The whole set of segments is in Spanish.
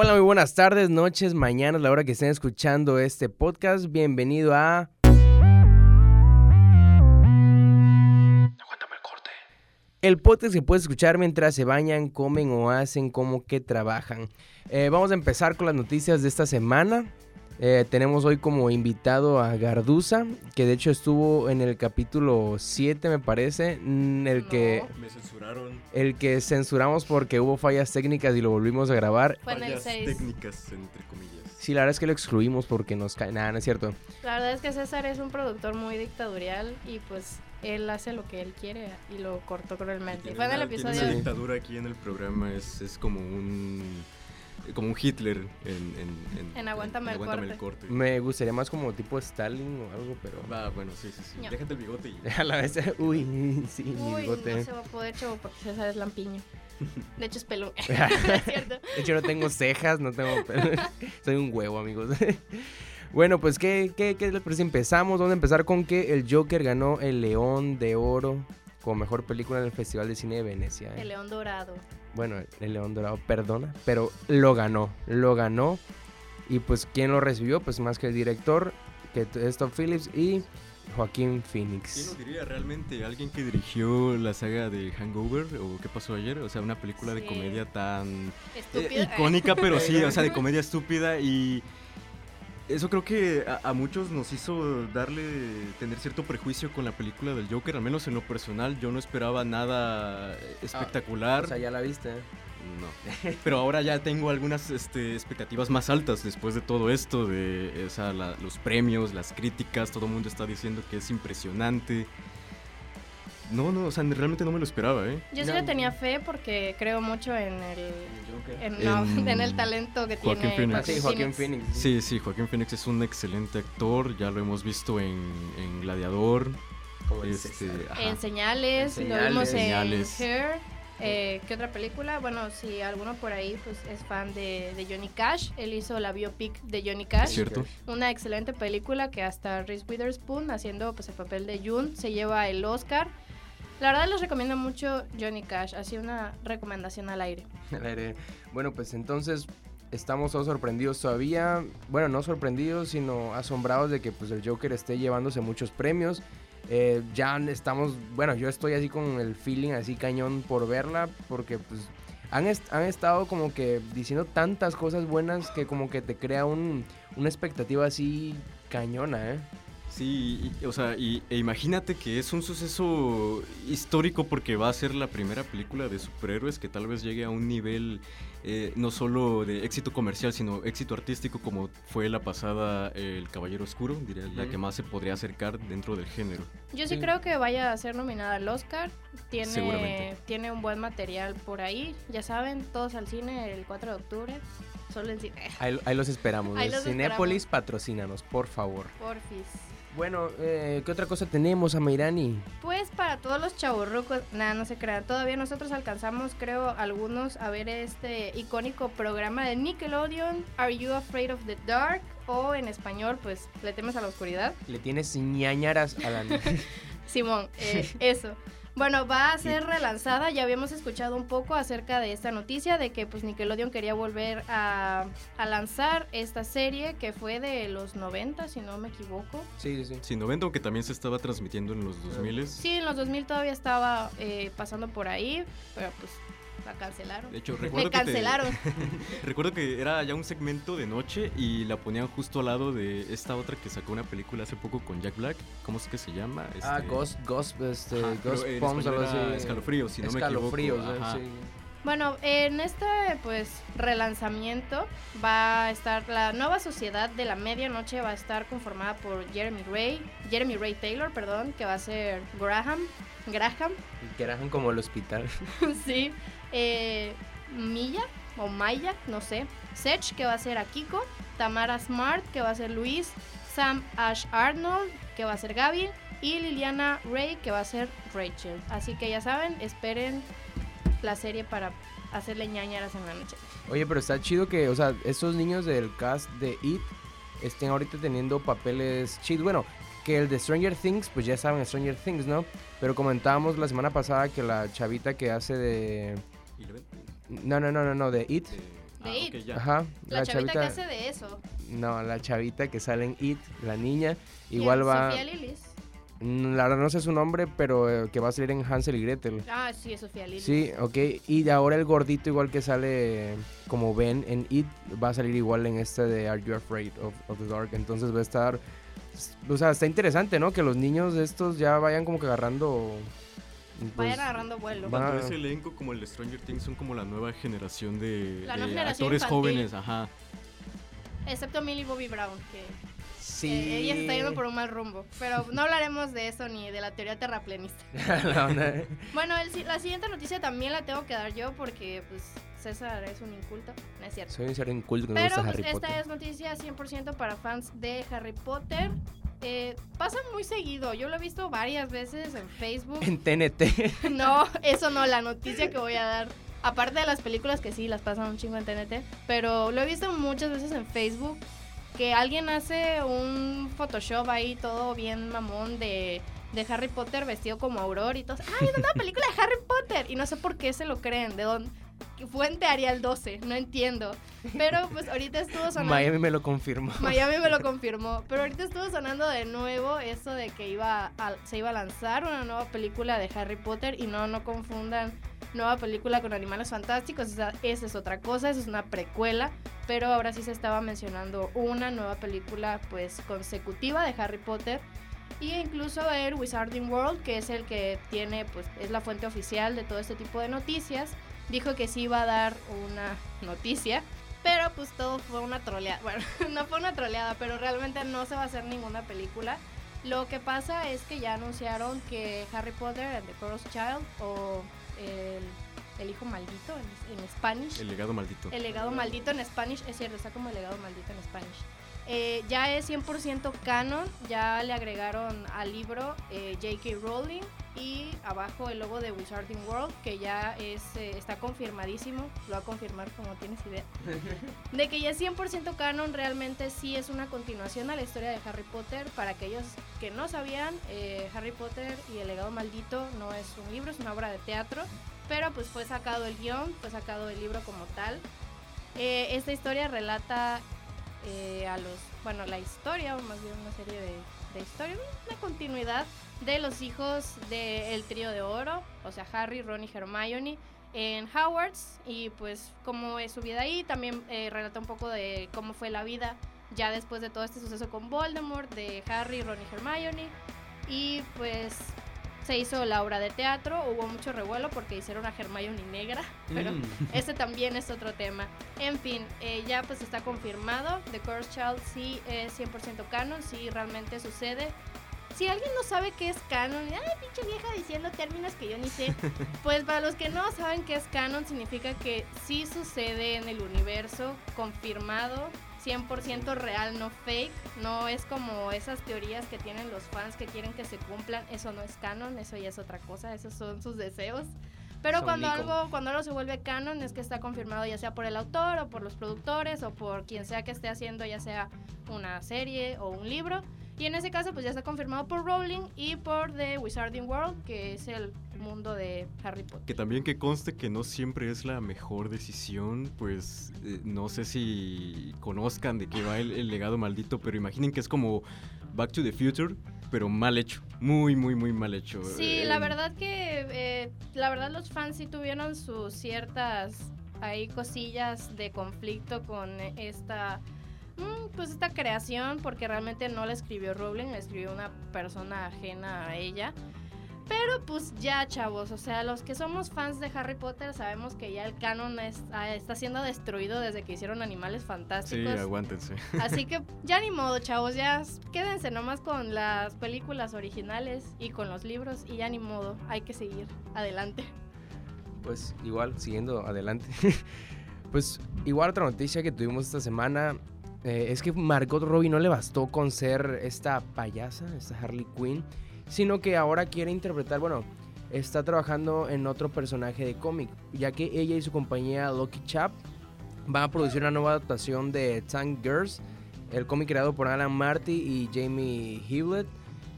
Hola, muy buenas tardes, noches, mañanas, la hora que estén escuchando este podcast. Bienvenido a... Aguántame el corte. El podcast que puedes escuchar mientras se bañan, comen o hacen como que trabajan. Eh, vamos a empezar con las noticias de esta semana. Eh, tenemos hoy como invitado a Garduza, que de hecho estuvo en el capítulo 7, me parece, mm, el, que, Me censuraron. el que censuramos porque hubo fallas técnicas y lo volvimos a grabar. Fue en el Fallas 6. técnicas, entre comillas. Sí, la verdad es que lo excluimos porque nos cae. Nada, no es cierto. La verdad es que César es un productor muy dictatorial y pues él hace lo que él quiere y lo cortó cruelmente. Fue en el tiene episodio... Una dictadura aquí en el programa es, es como un como un Hitler en, en, en, En Aguántame el Aguántame corte. Me gustaría más como tipo Stalin o algo, pero. Va, bueno, sí, sí, sí. No. Déjate el bigote y... A la vez, uy, sí, mi bigote. no se va a poder, chavo, porque César es lampiño. De hecho es pelón. es cierto. De hecho, no tengo cejas, no tengo pelo. Soy un huevo, amigos. Bueno, pues, ¿qué, qué, qué les parece? Empezamos. Vamos a empezar con que el Joker ganó el León de Oro como mejor película en el Festival de Cine de Venecia. ¿eh? El león dorado. Bueno, el León Dorado, perdona, pero lo ganó, lo ganó. Y pues, ¿quién lo recibió? Pues más que el director, que es Tom Phillips y Joaquín ¿Quién Phoenix. lo diría realmente? ¿Alguien que dirigió la saga de Hangover o qué pasó ayer? O sea, una película de comedia tan eh, icónica, pero sí, o sea, de comedia estúpida y eso creo que a, a muchos nos hizo darle, tener cierto prejuicio con la película del Joker, al menos en lo personal, yo no esperaba nada espectacular. O sea, ya la viste. No. Pero ahora ya tengo algunas este, expectativas más altas después de todo esto, de o sea, la- los premios, las críticas, todo el mundo está diciendo que es impresionante. No, no, o sea, realmente no me lo esperaba, ¿eh? Yo sí No. le tenía fe porque creo mucho en el, en, no, En en el talento que Joaquín tiene Phoenix. Ah, sí, Joaquín Phoenix. Sí, sí, Joaquín Phoenix es un excelente actor, ya lo hemos visto en, en Gladiador, el este. En señales, En lo vimos Señales. en Her. Eh, ¿Qué otra película? Bueno, si alguno por ahí pues, es fan de, de Johnny Cash, él hizo la biopic de Johnny Cash. ¿Cierto? Una excelente película que hasta Reese Witherspoon, haciendo pues, el papel de June, se lleva el Oscar. La verdad les recomiendo mucho Johnny Cash, así una recomendación al aire. Bueno, pues entonces estamos todos sorprendidos todavía. Bueno, no sorprendidos, sino asombrados de que pues el Joker esté llevándose muchos premios. Eh, ya estamos, bueno, yo estoy así con el feeling así cañón por verla, porque pues han, han estado como que diciendo tantas cosas buenas que como que te crea un, una expectativa así cañona, ¿eh? Sí, y- o sea, y, e imagínate que es un suceso histórico porque va a ser la primera película de superhéroes que tal vez llegue a un nivel eh, no solo de éxito comercial, sino éxito artístico como fue la pasada eh, El Caballero Oscuro, diría, la que más se podría acercar dentro del género. Yo sí, Sí. creo que vaya a ser nominada al Oscar. Tiene, tiene un buen material por ahí. Ya saben, todos al cine el 4 de octubre. Solo en cine. Ahí, ahí los esperamos. Ahí los Cinépolis, patrocínanos, por favor. Porfis. Bueno, eh, ¿qué otra cosa tenemos, Amairani? Pues para todos los chaburrucos, nada, no se crean. Todavía nosotros alcanzamos, creo, algunos a ver este icónico programa de Nickelodeon, Are You Afraid of the Dark? O en español, pues, Le temes a la oscuridad. Le tienes ñañaras a la... Simón, eh, eso. Bueno, va a ser relanzada. Ya habíamos escuchado un poco acerca de esta noticia de que pues Nickelodeon quería volver a, a lanzar esta serie que fue de los 90, si no me equivoco. sí, sí, sí. Sí, Novento que también se estaba transmitiendo en los 2000 Sí, en los 2000 todavía estaba eh, pasando por ahí, pero pues la cancelaron. De hecho, Me recuerdo que te- cancelaron. Recuerdo que era ya un segmento de noche y la ponían justo al lado de esta otra que sacó una película hace poco con Jack Black. ¿Cómo es que se llama? Ah, Este- Ghost, Ghost, este, Ajá, Ghost Bombs, algo así. Escalofríos, si no me equivoco. Escalofríos, eh, Ajá. sí. Bueno, en este pues relanzamiento va a estar la nueva sociedad de la medianoche va a estar conformada por Jeremy Ray, Jeremy Ray Taylor, perdón, que va a ser Graham, Graham, Que eran como el hospital. sí, eh, Milla o Maya, no sé, Sech que va a ser Akiko, Tamara Smart que va a ser Luis, Sam Ash Arnold que va a ser Gaby y Liliana Ray que va a ser Rachel. Así que ya saben, esperen la serie para hacerle ñañaras en la noche. Oye, pero está chido que, o sea, estos niños del cast de It estén ahorita teniendo papeles chidos. Bueno, que el de Stranger Things, pues ya saben, Stranger Things, ¿no? Pero comentábamos la semana pasada que la chavita que hace de... No, no, no, no, no, de It. de- Ah, It. Ajá, La, chavita, que hace de eso. No, la chavita que sale en It, la niña, ¿Quién? igual va... Sofía Lilis. Mm, La verdad no sé su nombre, pero eh, que va a salir en Hansel y Gretel. Ah, sí, es Sofía Lilis. Sí, ok. Y de ahora el gordito igual que sale como Ben en It, va a salir igual en este de Are You Afraid of, of the Dark. Entonces va a estar... O sea, está interesante, ¿no? Que los niños de estos ya vayan como que agarrando... pues, Vayan agarrando vuelo. Tanto ese elenco como el de Stranger Things son como la nueva generación de, La de nueva generación actores infantil. jóvenes, ajá. Excepto Millie Bobby Brown, que sí. eh, ella se está yendo por un mal rumbo. Pero no hablaremos de eso ni de la teoría terraplenista. La onda- Bueno, el la siguiente noticia también la tengo que dar yo porque pues César es un inculto, no es cierto. Soy un ser inculto no Pero gusta pues, Harry esta Potter. es noticia 100% para fans de Harry Potter. Eh, pasa muy seguido, yo lo he visto varias veces en Facebook. En TNT. No, eso no, la noticia que voy a dar. Aparte de las películas que sí, las pasan un chingo en TNT. Pero lo he visto muchas veces en Facebook. Que alguien hace un Photoshop ahí todo bien mamón de, de Harry Potter vestido como Auror y todo. ¡Ay, una nueva película de Harry Potter! Y no sé por qué se lo creen. ¿De dónde? Fuente Arial 12, no entiendo. Pero pues ahorita estuvo sonando. Miami me lo confirmó. Miami me lo confirmó. Pero ahorita estuvo sonando de nuevo eso de que iba a- se iba a lanzar una nueva película de Harry Potter. Y no, no confundan nueva película con Animales Fantásticos. O sea, esa es otra cosa, esa es una precuela. Pero ahora sí se estaba mencionando una nueva película pues consecutiva de Harry Potter. Y incluso el Wizarding World, que es el que tiene, pues es la fuente oficial de todo este tipo de noticias, dijo que sí iba a dar una noticia. Pero pues todo fue una troleada. Bueno, no fue una troleada, pero realmente no se va a hacer ninguna película. Lo que pasa es que ya anunciaron que Harry Potter and the Cursed Child o el, el hijo maldito en, en Spanish. El legado maldito. El legado maldito en Spanish, es cierto, está como el legado maldito en Spanish. Eh, ya es 100% canon, ya le agregaron al libro eh, J.K. Rowling y abajo el logo de Wizarding World, que ya es, eh, está confirmadísimo, lo va a confirmar como tienes idea, de que ya es 100% canon, realmente sí es una continuación a la historia de Harry Potter. Para aquellos que no sabían, eh, Harry Potter y el legado maldito no es un libro, es una obra de teatro, pero pues fue sacado el guion, fue sacado el libro como tal. Eh, esta historia relata eh, a los, bueno, la historia, o más bien una serie de, de historias, una continuidad de los hijos del trío de oro, o sea, Harry, Ron y Hermione, en Hogwarts, y pues cómo es su vida ahí, también eh, relata un poco de cómo fue la vida ya después de todo este suceso con Voldemort, de Harry, Ron y Hermione, y pues se hizo la obra de teatro, hubo mucho revuelo porque hicieron a Hermione negra, pero Mm. ese también es otro tema. En fin, eh, ya pues está confirmado. The Cursed Child sí es 100% canon, sí realmente sucede. Si alguien no sabe qué es canon, ay, pinche vieja diciendo términos que yo ni sé, pues para los que no saben qué es canon, significa que sí sucede en el universo, confirmado, 100% real, no fake. No es como esas teorías que tienen los fans que quieren que se cumplan. Eso no es canon, eso ya es otra cosa, esos son sus deseos. Pero Son cuando Nico. algo, cuando algo se vuelve canon es que está confirmado ya sea por el autor o por los productores o por quien sea que esté haciendo ya sea una serie o un libro. Y en ese caso pues ya está confirmado por Rowling y por The Wizarding World, que es el mundo de Harry Potter. Que también que conste que no siempre es la mejor decisión, pues eh, no sé si conozcan de qué va el, el legado maldito, pero imaginen que es como Back to the Future, pero mal hecho, muy, muy, muy mal hecho. Sí, Eh, la verdad que eh, la verdad los fans sí tuvieron sus ciertas ahí cosillas de conflicto con esta mm, pues esta creación porque realmente no la escribió Rowling, la escribió una persona ajena a ella. Pero pues ya chavos, o sea, los que somos fans de Harry Potter sabemos que ya el canon es- ah, está siendo destruido desde que hicieron Animales Sí, Fantásticos. aguántense. Así que ya ni modo, chavos, ya quédense nomás con las películas originales y con los libros y ya ni modo, hay que seguir adelante. Pues igual, siguiendo adelante. pues igual otra noticia que tuvimos esta semana eh, es que Margot Robbie no le bastó con ser esta payasa, esta Harley Quinn, sino que ahora quiere interpretar, bueno, está trabajando en otro personaje de cómic, ya que ella y su compañía Lucky Chap van a producir una nueva adaptación de Tank Girls, el cómic creado por Alan Marty y Jamie Hewlett,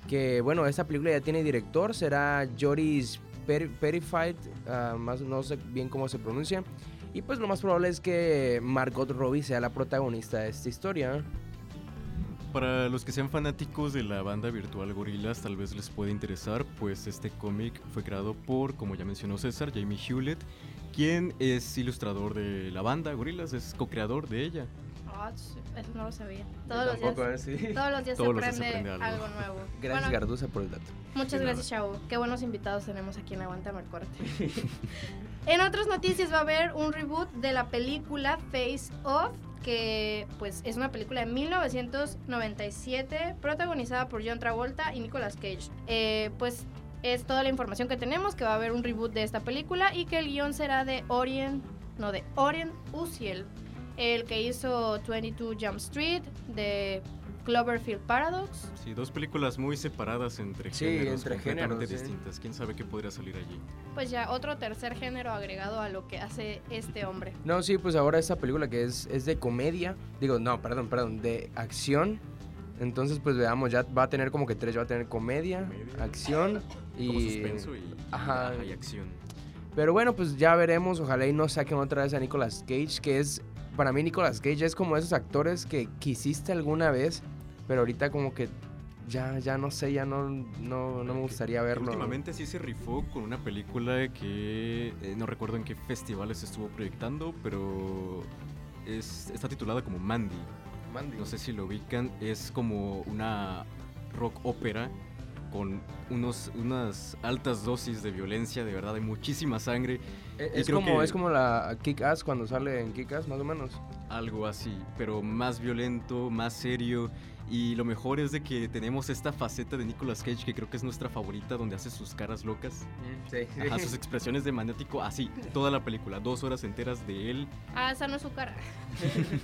que bueno, esta película ya tiene director, será Joris Per- Perified, ah, más no sé bien cómo se pronuncia. Y pues lo más probable es que Margot Robbie sea la protagonista de esta historia. Para los que sean fanáticos de la banda virtual Gorillaz, tal vez les puede interesar, pues este cómic fue creado por, como ya mencionó César, Jamie Hewlett, quien es ilustrador de la banda Gorillaz, es co-creador de ella. Sí, eso no lo sabía. Todos los Tampoco, días, ¿eh? Sí. todos los días Todos se, los días se aprende algo. algo. nuevo. Gracias Bueno, Garduza por el dato. Muchas gracias, Chavo. Qué buenos invitados tenemos aquí en Aguanta el Corte. en otras noticias va a haber un reboot de la película Face Off, que pues es una película de 1997 protagonizada por John Travolta y Nicolas Cage. Eh, pues es toda la información que tenemos, que va a haber un reboot de esta película y que el guion será de Orient, no, de Orient Uziel, el que hizo 22 Jump Street, de Cloverfield Paradox. Sí, dos películas muy separadas entre Sí, géneros entre completamente géneros, distintas. ¿Quién sabe qué podría salir allí? Pues ya otro tercer género agregado a lo que hace este hombre. No, sí, pues ahora esta película que es, es de comedia, digo, no, perdón, perdón, de acción. Entonces, pues veamos, ya va a tener como que tres, ya va a tener comedia, Comedia. acción y... Como suspenso y, Ajá. ajá, y acción. Pero bueno, pues ya veremos, ojalá y no saquen otra vez a Nicolas Cage, que es, para mí Nicolas Cage es como esos actores que quisiste alguna vez, pero ahorita como que ya, ya no sé, ya no, no, no me gustaría verlo. Últimamente sí se rifó con una película que eh, no recuerdo en qué festivales estuvo proyectando, pero es, está titulada como Mandy. Mandy. No sé si lo ubican, es como una rock ópera con unos, unas altas dosis de violencia, de verdad, hay muchísima sangre, Es, y es como, que- es como la Kick-Ass cuando sale en Kick-Ass, más o menos. algo así, pero más violento, más serio. Y lo mejor es de que tenemos esta faceta de Nicolas Cage que creo que es nuestra favorita, donde hace sus caras locas. Sí. Ajá, sus expresiones de maniático, así, toda la película, dos horas enteras de él. Ah, esa no es su cara.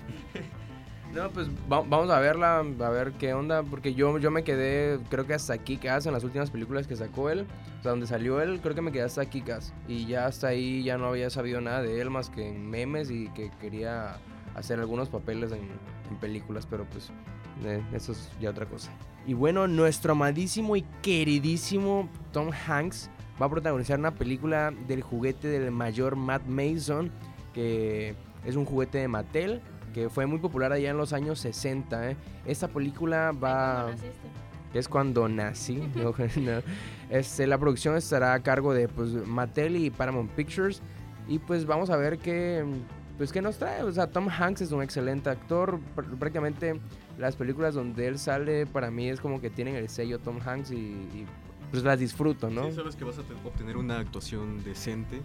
No, pues va- vamos a verla, a ver qué onda, porque yo, yo me quedé, creo que hasta Kick-Ass en las últimas películas que sacó él, o sea, donde salió él, creo que me quedé hasta Kick-Ass, y ya hasta ahí ya no había sabido nada de él más que en memes y que quería hacer algunos papeles en, en películas, pero pues eh, eso es ya otra cosa. Y bueno, nuestro amadísimo y queridísimo Tom Hanks va a protagonizar una película del juguete del mayor Matt Mason, que es un juguete de Mattel, que fue muy popular allá en los años 60. ¿eh? Esta película va... Es cuando nací. no, no. Este, la producción estará a cargo de pues, Mattel y Paramount Pictures. Y pues vamos a ver qué, pues, qué nos trae. O sea, Tom Hanks es un excelente actor. Pr- Prácticamente las películas donde él sale para mí es como que tienen el sello Tom Hanks y, y, pues las disfruto, ¿no? Sí, sabes que vas a te- obtener una actuación decente,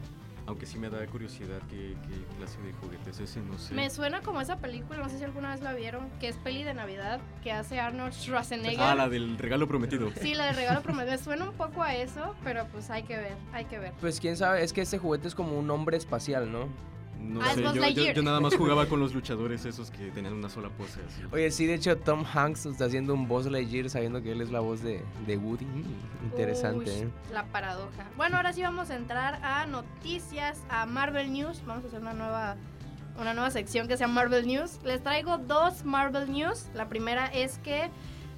aunque sí me da curiosidad qué, qué clase de juguete es ese, no sé. Me suena como esa película, no sé si alguna vez la vieron, que es peli de Navidad, que hace Arnold Schwarzenegger. Ah, la del regalo prometido. Sí, la de regalo prometido. Me suena un poco a eso, pero pues hay que ver, hay que ver. Pues quién sabe, es que este juguete es como un hombre espacial, ¿no? No sé, yo, yo- yo nada más jugaba con los luchadores esos que tenían una sola pose así. Oye, sí, de hecho Tom Hanks está haciendo un Buzz Lightyear sabiendo que él es la voz de, de Woody. Mm, interesante, Uy, ¿eh? La paradoja. Bueno, ahora sí vamos a entrar a noticias, a Marvel News. Vamos a hacer una nueva, una nueva sección que se llama Marvel News. Les traigo dos Marvel News. La primera es que,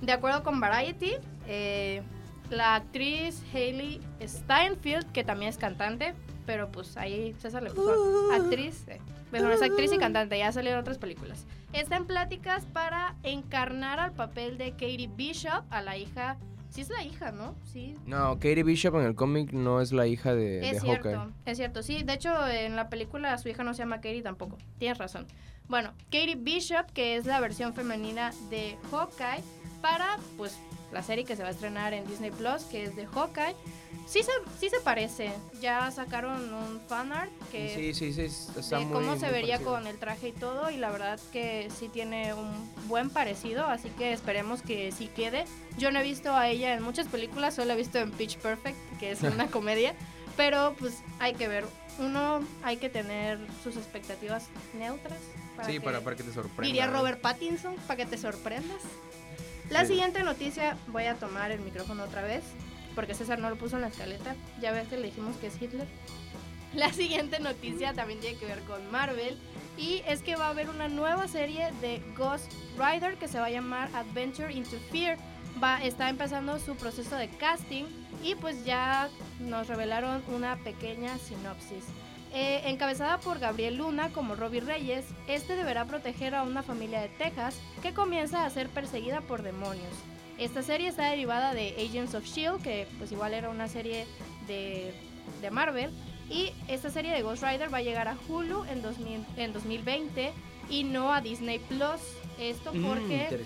de acuerdo con Variety, eh, la actriz Hailey Steinfeld, que también es cantante, pero pues ahí César le puso actriz. eh, Bueno, es actriz y cantante, ya salió en otras películas. Está en pláticas para encarnar al papel de Katie Bishop, a la hija. Sí es la hija, ¿no? Sí. No, Katie Bishop en el cómic no es la hija de, de Es cierto, Hawkeye. es cierto. Sí, de hecho en la película su hija no se llama Katie tampoco. Tienes razón. Bueno, Katie Bishop, que es la versión femenina de Hawkeye, para pues la serie que se va a estrenar en Disney Plus, que es de Hawkeye. Sí se, sí se parece. Ya sacaron un fanart que Sí, sí, sí, está de muy cómo se muy vería parecido. con el traje y todo y la verdad que sí tiene un buen parecido así que esperemos que sí quede yo no he visto a ella en muchas películas solo he visto en Pitch Perfect que es una comedia pero pues hay que ver uno hay que tener sus expectativas neutras para Sí, que- para, para que te sorprenda. diría ¿eh? Robert Pattinson para que te sorprendas la siguiente noticia voy a tomar el micrófono otra vez porque César no lo puso en la escaleta ya ves que le dijimos que es Hitler la siguiente noticia también tiene que ver con Marvel y es que va a haber una nueva serie de Ghost Rider que se va a llamar Adventure into Fear. Va, está empezando su proceso de casting y pues ya nos revelaron una pequeña sinopsis. Eh, encabezada por Gabriel Luna como Robbie Reyes, este deberá proteger a una familia de Texas que comienza a ser perseguida por demonios. Esta serie está derivada de Agents of Shield, que pues igual era una serie de, de Marvel, y esta serie de Ghost Rider va a llegar a Hulu en, 2000 en 2020 y no a Disney Plus. Esto Mm, porque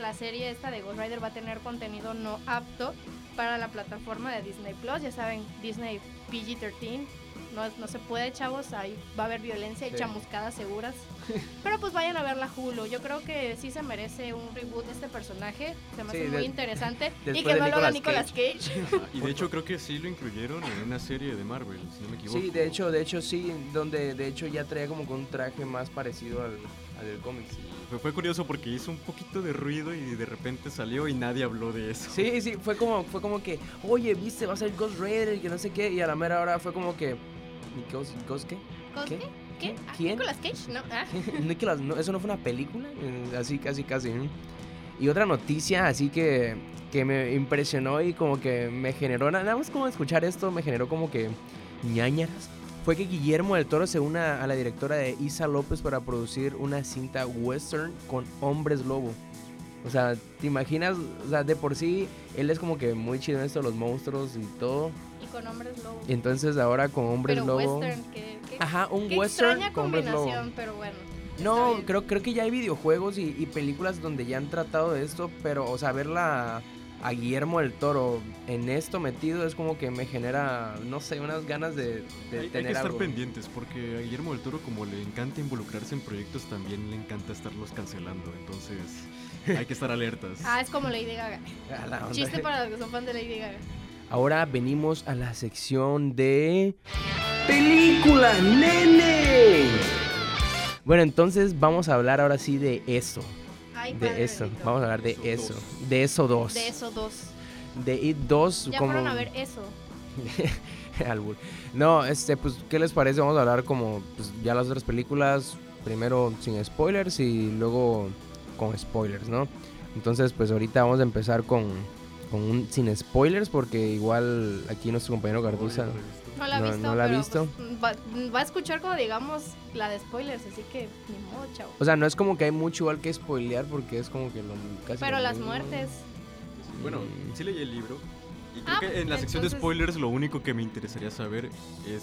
la serie esta de Ghost Rider va a tener contenido no apto para la plataforma de Disney Plus. Ya saben, Disney PG-13. No, no se puede, chavos. Ahí va a haber violencia y Sí. chamuscadas seguras. Pero pues vayan a ver la Hulu. Yo creo que sí se merece un reboot de este personaje. Se me Sí, hace de- muy interesante. Y que no lo haga Nicolas Cage. Y de hecho creo que sí lo incluyeron en una serie de Marvel, si no me equivoco. Sí, de hecho, de hecho sí, donde de hecho ya traía como que un traje más parecido al, al del cómic. Fue, fue curioso porque hizo un poquito de ruido y de repente salió y nadie habló de eso. Sí, sí, fue como, fue como que, oye, viste, va a ser Ghost Raider y que no sé qué, y a la mera hora fue como que, ¿y Ghost, Ghost qué? Ah, ¿Quién? ¿Nicolas Cage? No. Ah. Nicolas, no, ¿eso no fue una película? Eh, Así, casi, casi. ¿no? Y otra noticia así que, que me impresionó y como que me generó, na- nada más como escuchar esto, me generó como que ñañaras. Fue que Guillermo del Toro se una a la directora de Isa López para producir una cinta western con hombres lobo. O sea, ¿te imaginas? O sea, de por sí, él es como que muy chido en esto, los monstruos y todo. Con hombres lobo. Y entonces ahora con hombres Pero lobo. western, que, que- Ajá, un qué western extraña con hombres lobo. pero bueno. No, creo, creo que ya hay videojuegos y, y películas donde ya han tratado de esto, pero, o sea, verla a Guillermo del Toro en esto metido es como que me genera, no sé, unas ganas de, de Hay, hay tener que estar algo. pendientes porque a Guillermo del Toro como le encanta involucrarse en proyectos también le encanta estarlos cancelando, entonces hay que estar alertas. Ah, es como Lady Gaga. Chiste para los que son fans de Lady Gaga. Ahora venimos a la sección de película, nene. Bueno, entonces vamos a hablar ahora sí de eso, Ay, padre de eso, bendito. vamos a hablar de Eso eso, dos. de eso dos, De eso dos. de It 2 Ya como fueron a ver eso. Albur. No, este, pues, ¿qué les parece? Vamos a hablar como pues, ya las otras películas, primero sin spoilers y luego con spoilers, ¿no? Entonces, pues ahorita vamos a empezar con, con un sin spoilers porque igual aquí nuestro compañero Garduza... No la ha No, visto, no la ha visto. pues, va, va a escuchar como digamos la de spoilers, así que ni modo, chavo. O sea, no es como que hay mucho igual que spoilear porque es como que lo casi Pero lo las mismo. muertes. Bueno, sí leí el libro y creo Ah, que en la sección de entonces- spoilers lo único que me interesaría saber es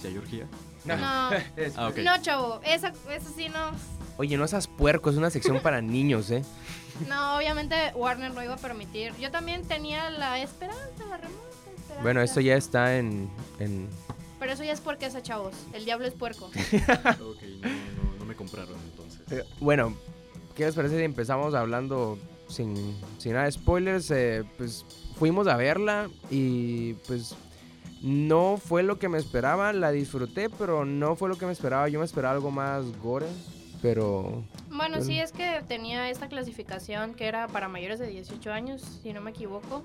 si hay orgía. No, Ah, ok. no, chavo, esa, eso sí no. Oye, no seas puerco, es una sección para niños, ¿eh? No, obviamente Warner no iba a permitir. Yo también tenía la esperanza, la remota esperanza. Bueno, esto ya está en... en... Pero eso ya es porque es a chavos. El diablo es puerco. ok, no, no, no me compraron entonces. Eh, Bueno, ¿qué les parece si empezamos hablando sin, sin nada de spoilers? Eh, pues fuimos a verla y pues no fue lo que me esperaba, la disfruté, pero no fue lo que me esperaba. Yo me esperaba algo más gore, pero Bueno, Bueno. sí es que tenía esta clasificación que era para mayores de 18 años, si no me equivoco.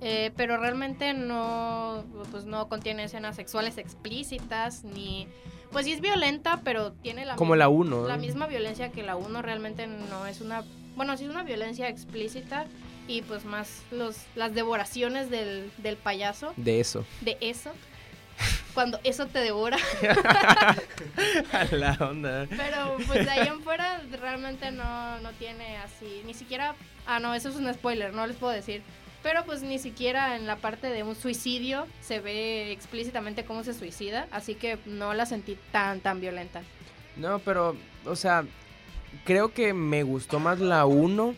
Eh, pero realmente no, pues no contiene escenas sexuales explícitas ni... Pues sí es violenta, pero tiene la como misma- la 1. la misma violencia que la 1 realmente no es una bueno sí es una violencia explícita y pues más los las devoraciones del, del payaso De eso. de eso cuando eso te devora A la onda. pero pues de ahí en fuera realmente no, no tiene así ni siquiera ah no eso es un spoiler no les puedo decir pero pues ni siquiera en la parte de un suicidio se ve explícitamente cómo se suicida así que no la sentí tan tan violenta No, pero, o sea, creo que me gustó más la 1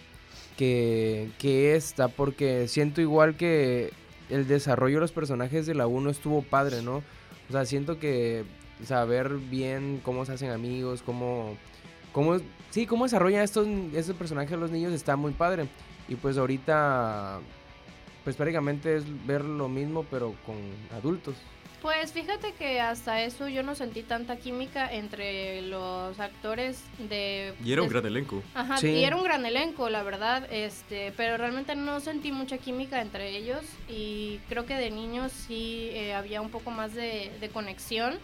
que, que esta, porque siento igual que el desarrollo de los personajes de la 1 estuvo padre, ¿no? O sea, siento que saber bien cómo se hacen amigos, cómo, cómo sí, cómo desarrollan estos, estos personajes los niños está muy padre. Y pues ahorita, pues prácticamente es ver lo mismo, pero con adultos. Pues fíjate que hasta eso yo no sentí tanta química entre los actores de... Y era un de- gran elenco. Ajá, Sí. y era un gran elenco, la verdad, este, pero realmente no sentí mucha química entre ellos y creo que de niños sí eh, había un poco más de, de conexión.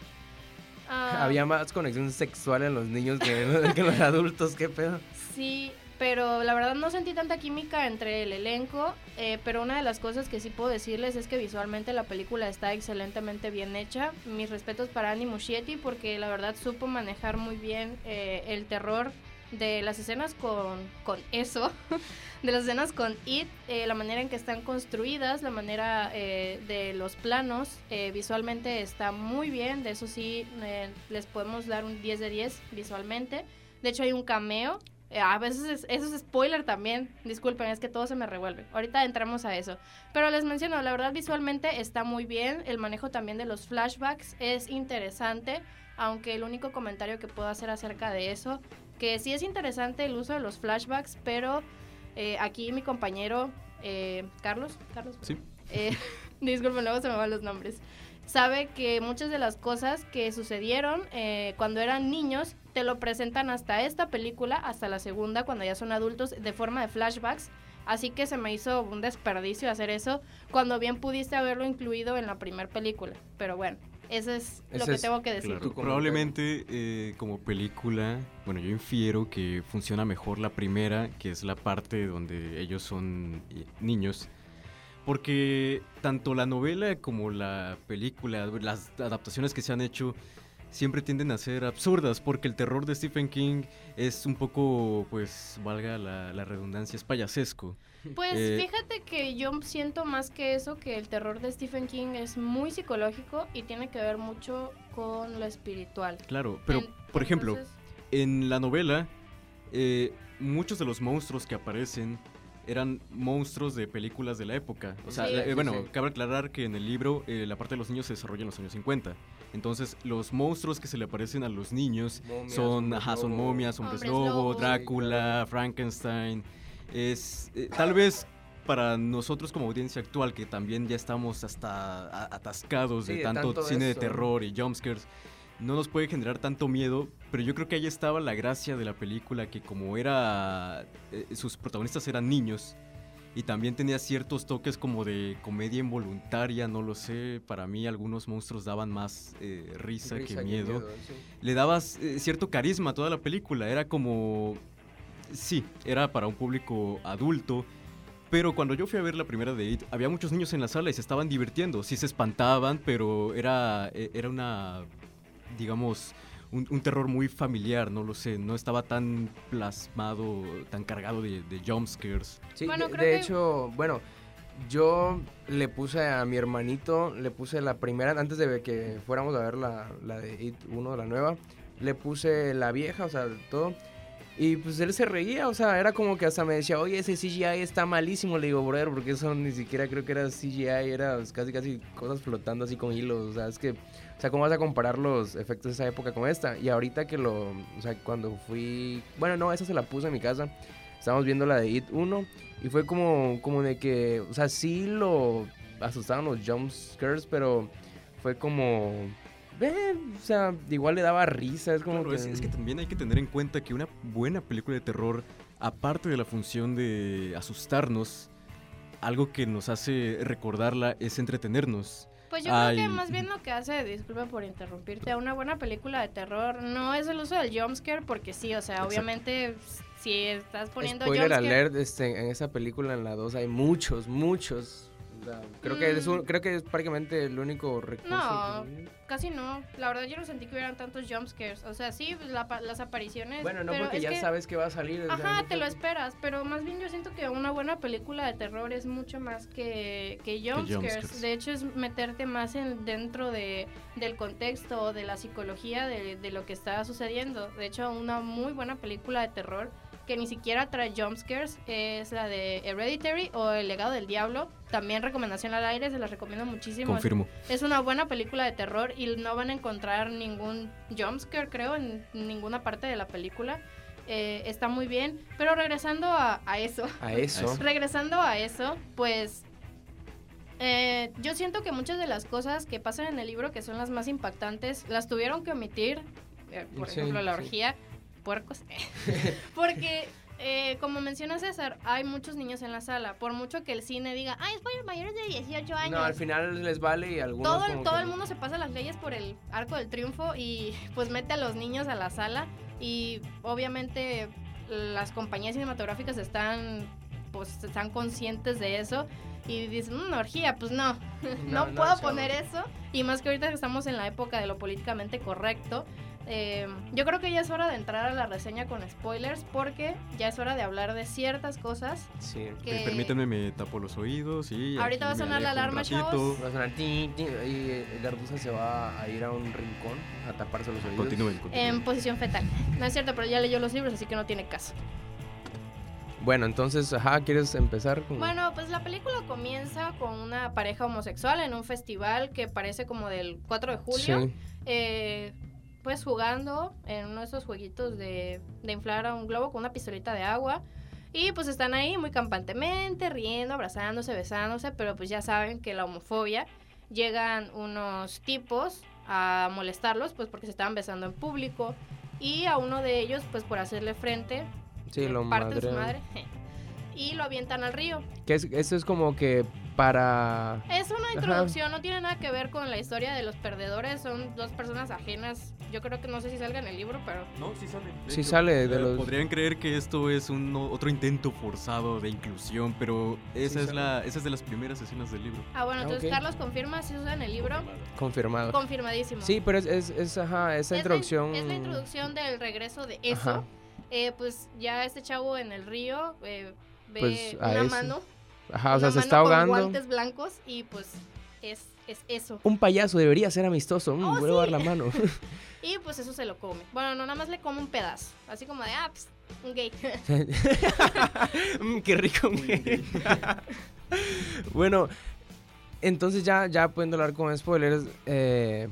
Ah, Había más conexión sexual en los niños que, que en los adultos, qué pedo. Sí, pero la verdad no sentí tanta química entre el elenco, eh, pero una de las cosas que sí puedo decirles es que visualmente la película está excelentemente bien hecha. Mis respetos para Annie Muschietti porque la verdad supo manejar muy bien eh, el terror de las escenas con, con eso, de las escenas con It, eh, la manera en que están construidas, la manera de los planos, visualmente está muy bien, de eso sí les podemos dar un 10 de 10 visualmente. De hecho hay un cameo eh, a veces eso es spoiler también. Disculpen, es que todo se me revuelve. Ahorita entramos a eso. Pero les menciono, la verdad visualmente está muy bien. El manejo también de los flashbacks es interesante. Aunque el único comentario que puedo hacer acerca de eso, que sí es interesante el uso de los flashbacks, pero eh, aquí mi compañero eh, Carlos, Carlos, sí. disculpen, luego se me van los nombres sabe que muchas de las cosas que sucedieron eh, cuando eran niños te lo presentan hasta esta película, hasta la segunda, cuando ya son adultos, de forma de flashbacks. Así que se me hizo un desperdicio hacer eso cuando bien pudiste haberlo incluido en la primera película. Pero bueno, eso es lo que tengo que decir. probablemente eh, como película, bueno, yo infiero que funciona mejor la primera, que es la parte donde ellos son eh, niños porque tanto la novela como la película, las adaptaciones que se han hecho, siempre tienden a ser absurdas, porque el terror de Stephen King es un poco, pues, valga la, redundancia, es payasesco. Pues eh, fíjate que yo siento más que eso, que el terror de Stephen King es muy psicológico y tiene que ver mucho con lo espiritual. Claro, pero, por ejemplo, en la novela, eh, muchos de los monstruos que aparecen eran monstruos de películas de la época. O sea, eh, bueno, cabe aclarar que en el libro eh, la parte de los niños se desarrolla en los años 50. Entonces, los monstruos que se le aparecen a los niños son, ajá, son momias, hombres, lobo, Drácula, Frankenstein. Es eh, tal vez para nosotros como audiencia actual, que también ya estamos hasta atascados de, tanto, cine de terror y jumpscares, no nos puede generar tanto miedo, pero yo creo que ahí estaba la gracia de la película, que como era, eh, sus protagonistas eran niños, y también tenía ciertos toques como de comedia involuntaria, no lo sé, para mí algunos monstruos daban más eh, risa, que miedo. Le dabas eh, cierto carisma a toda la película, era como, sí, era para un público adulto, pero cuando yo fui a ver la primera de It, había muchos niños en la sala y se estaban divirtiendo. Sí se espantaban, pero era, era una digamos, un, terror muy familiar, no lo sé, no estaba tan plasmado, tan cargado de, de jumpscares. Sí, de, hecho, bueno, yo le puse a mi hermanito, le puse la primera, antes de que fuéramos a ver la, la de It 1, la nueva, le puse la vieja, o sea, todo. Y pues él se reía, o sea, era como que hasta me decía, oye, ese CGI está malísimo. Le digo, brother, porque eso ni siquiera creo que era CGI, era casi casi cosas flotando así con hilos. O sea, es que, o sea, ¿cómo vas a comparar los efectos de esa época con esta? Y ahorita que lo, o sea, cuando fui, bueno, no, esa se la puse en mi casa. Estábamos viendo la de It 1 y fue como, como de que, o sea, sí lo asustaban los jump scares, pero fue como eh, o sea, igual le daba risa. Es como que... Es, que también hay que tener en cuenta que una buena película de terror, aparte de la función de asustarnos, algo que nos hace recordarla es entretenernos. Pues yo creo que más bien lo que hace, disculpa por interrumpirte, a una buena película de terror no es el uso del jumpscare, porque sí, o sea, obviamente si estás poniendo Spoiler alert, este, en esa película, en la 2, hay muchos, muchos creo, que es mm. creo que es prácticamente el único recurso. No, casi no. La verdad yo no sentí que hubieran tantos jumpscares. O sea, sí, pues, las apariciones. Bueno, no porque ya sabes que va a salir. Ajá, te lo esperas. Pero más bien yo siento que una buena película de terror es mucho más que, que jumpscares. De hecho, es meterte más en, dentro de, del contexto, de la psicología de, de lo que está sucediendo. De hecho, una muy buena película de terror que ni siquiera trae jumpscares es la de Hereditary o El legado del diablo. También recomendación al aire, se las recomiendo muchísimo. Confirmo. Es una buena película de terror y no van a encontrar ningún jumpscare, creo, en ninguna parte de la película. Eh, está muy bien. Pero regresando a, eso. A eso. regresando a eso, pues eh, yo siento que muchas de las cosas que pasan en el libro, que son las más impactantes, las tuvieron que omitir. Eh, por ejemplo, la orgía puercos. Porque, eh, como menciona César, hay muchos niños en la sala. Por mucho que el cine diga, ay, es para mayores de 18 años. No, al final les vale y algunos. Todo, todo el mundo se pasa las leyes por el arco del triunfo y pues mete a los niños a la sala. Y obviamente las compañías cinematográficas están pues están conscientes de eso y dicen, "Mm, una orgía, pues no, no, No, no, puedo chavos. poner eso. Y más que ahorita que estamos en la época de lo políticamente correcto, eh, yo creo que ya es hora de entrar a la reseña con spoilers porque ya es hora de hablar de ciertas cosas Sí. que... Eh, Permítanme, me tapo los oídos y. Ahorita va a sonar la alarma, chavos. Va a sonar tin, tin, y el Garduza se va a ir a un rincón a taparse los oídos. Continúen, continúen. En posición fetal. No es cierto, pero ya leyó los libros, así que no tiene caso. Bueno, entonces, ajá, ¿quieres empezar? con- Bueno, pues la película comienza con una pareja homosexual en un festival que parece como del 4 de julio. Sí. eh, pues jugando en uno de esos jueguitos de, de inflar a un globo con una pistolita de agua. Y pues están ahí muy campantemente, riendo, abrazándose, besándose, pero pues ya saben que la homofobia llegan unos tipos a molestarlos, pues porque se estaban besando en público. Y a uno de ellos, pues por hacerle frente, Sí, lo parten su madre. Y lo avientan al río. Que es, eso es como que para... Es una introducción, no tiene nada que ver con la historia de los perdedores, son dos personas ajenas. Yo creo que no sé si salga en el libro, pero No, sí sale. de Sí hecho. sale de Eh, los- Podrían creer que esto es un otro intento forzado de inclusión, pero esa, Sí es, sale. la, esa es de las primeras escenas del libro. Ah, bueno, Ah, entonces ok. Carlos confirma si usa en el libro. Confirmado. Confirmadísimo. Sí, pero es, es, es, ajá, esa Es la- introducción... es la introducción del regreso de eso. Ajá. Eh, pues ya este chavo en el río eh, ve Pues, una ese. mano. Ajá, o sea, se está con ahogando. guantes blancos y pues es, es eso. Un payaso debería ser amistoso. Mm, Oh, voy a dar la mano. Y pues eso se lo come. Bueno, no, nada más le come un pedazo. Así como de, ah, pues, un gay. Mm, qué rico. bueno, entonces ya, ya pudiendo hablar con spoilers, eh,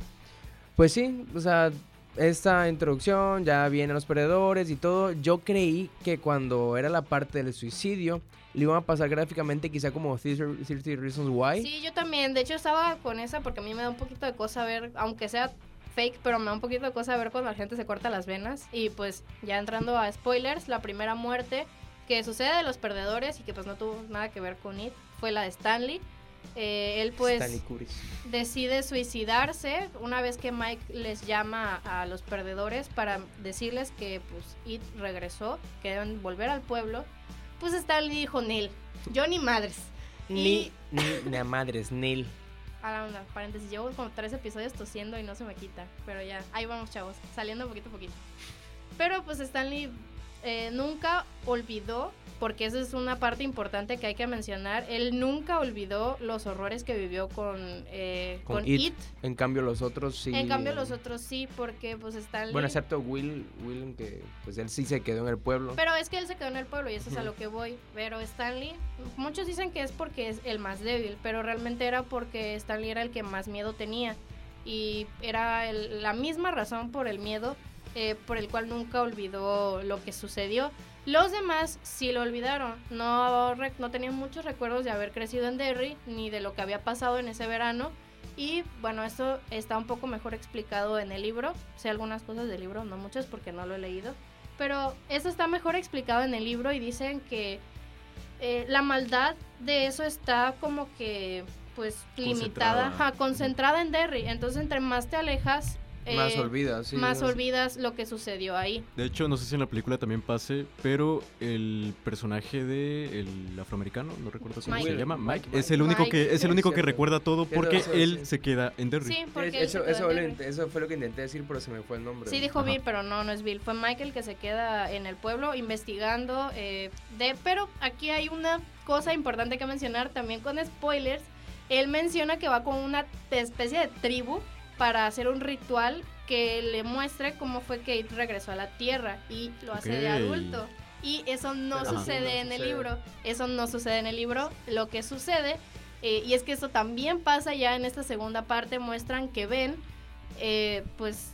pues sí, o sea, esta introducción, ya vienen los perdedores y todo. Yo creí que cuando era la parte del suicidio, le iban a pasar gráficamente quizá como 30 30 Reasons Why. Sí, yo también. De hecho, estaba con esa porque a mí me da un poquito de cosa ver, aunque sea fake, pero me da un poquito de cosa ver cuando la gente se corta las venas. Y pues, ya entrando a spoilers, la primera muerte que sucede de los perdedores y que pues no tuvo nada que ver con It fue la de Stanley. Eh, él pues decide suicidarse una vez que Mike les llama a, a los perdedores para decirles que pues It regresó, que deben volver al pueblo. Pues Stanley dijo, Neil, yo ni madres. Ni, ni, ni a madres, Neil. Ah, no, paréntesis, llevo como tres episodios tosiendo y no se me quita. Pero ya, ahí vamos, chavos, saliendo poquito a poquito. Pero pues Stanley eh, nunca olvidó, porque esa es una parte importante que hay que mencionar, él nunca olvidó los horrores que vivió con, eh, Con con, It. It. En cambio, los otros sí. En cambio, los otros sí, porque pues Stanley... Bueno, excepto Will, Will, que pues él sí se quedó en el pueblo. Pero es que él se quedó en el pueblo y eso es a lo que voy. Pero Stanley, muchos dicen que es porque es el más débil, pero realmente era porque Stanley era el que más miedo tenía. Y era el- la misma razón por el miedo eh, por el cual nunca olvidó lo que sucedió. Los demás sí lo olvidaron. No, no tenían muchos recuerdos de haber crecido en Derry ni de lo que había pasado en ese verano. Y bueno, esto está un poco mejor explicado en el libro. Sé algunas cosas del libro, no muchas porque no lo he leído. Pero eso está mejor explicado en el libro y dicen que eh, la maldad de eso está como que pues limitada, Concentrada. ajá, concentrada en Derry. Entonces entre más te alejas, más eh, olvidas, sí. más olvidas lo que sucedió ahí. De hecho, no sé si en la película también pase, pero el personaje de el afroamericano, no recuerdo cómo Mike. se llama, Mike, es el único Mike. que es el único que recuerda todo porque eso- él sí. se queda en Derry. Sí, porque él se eso, quedó eso, eso fue lo que intenté decir, pero se me fue el nombre. Sí, dijo Ajá. Bill, pero no, no es Bill. Fue Michael que se queda en el pueblo investigando. eh, de, pero aquí hay una cosa importante que mencionar también con spoilers. Él menciona que va con una especie de tribu para hacer un ritual que le muestre cómo fue que It regresó a la Tierra y lo hace de adulto. Y eso no Pero sucede no en el libro. Eso no sucede en el libro. Lo que sucede, eh, y es que eso también pasa ya en esta segunda parte, muestran que Ben, eh, pues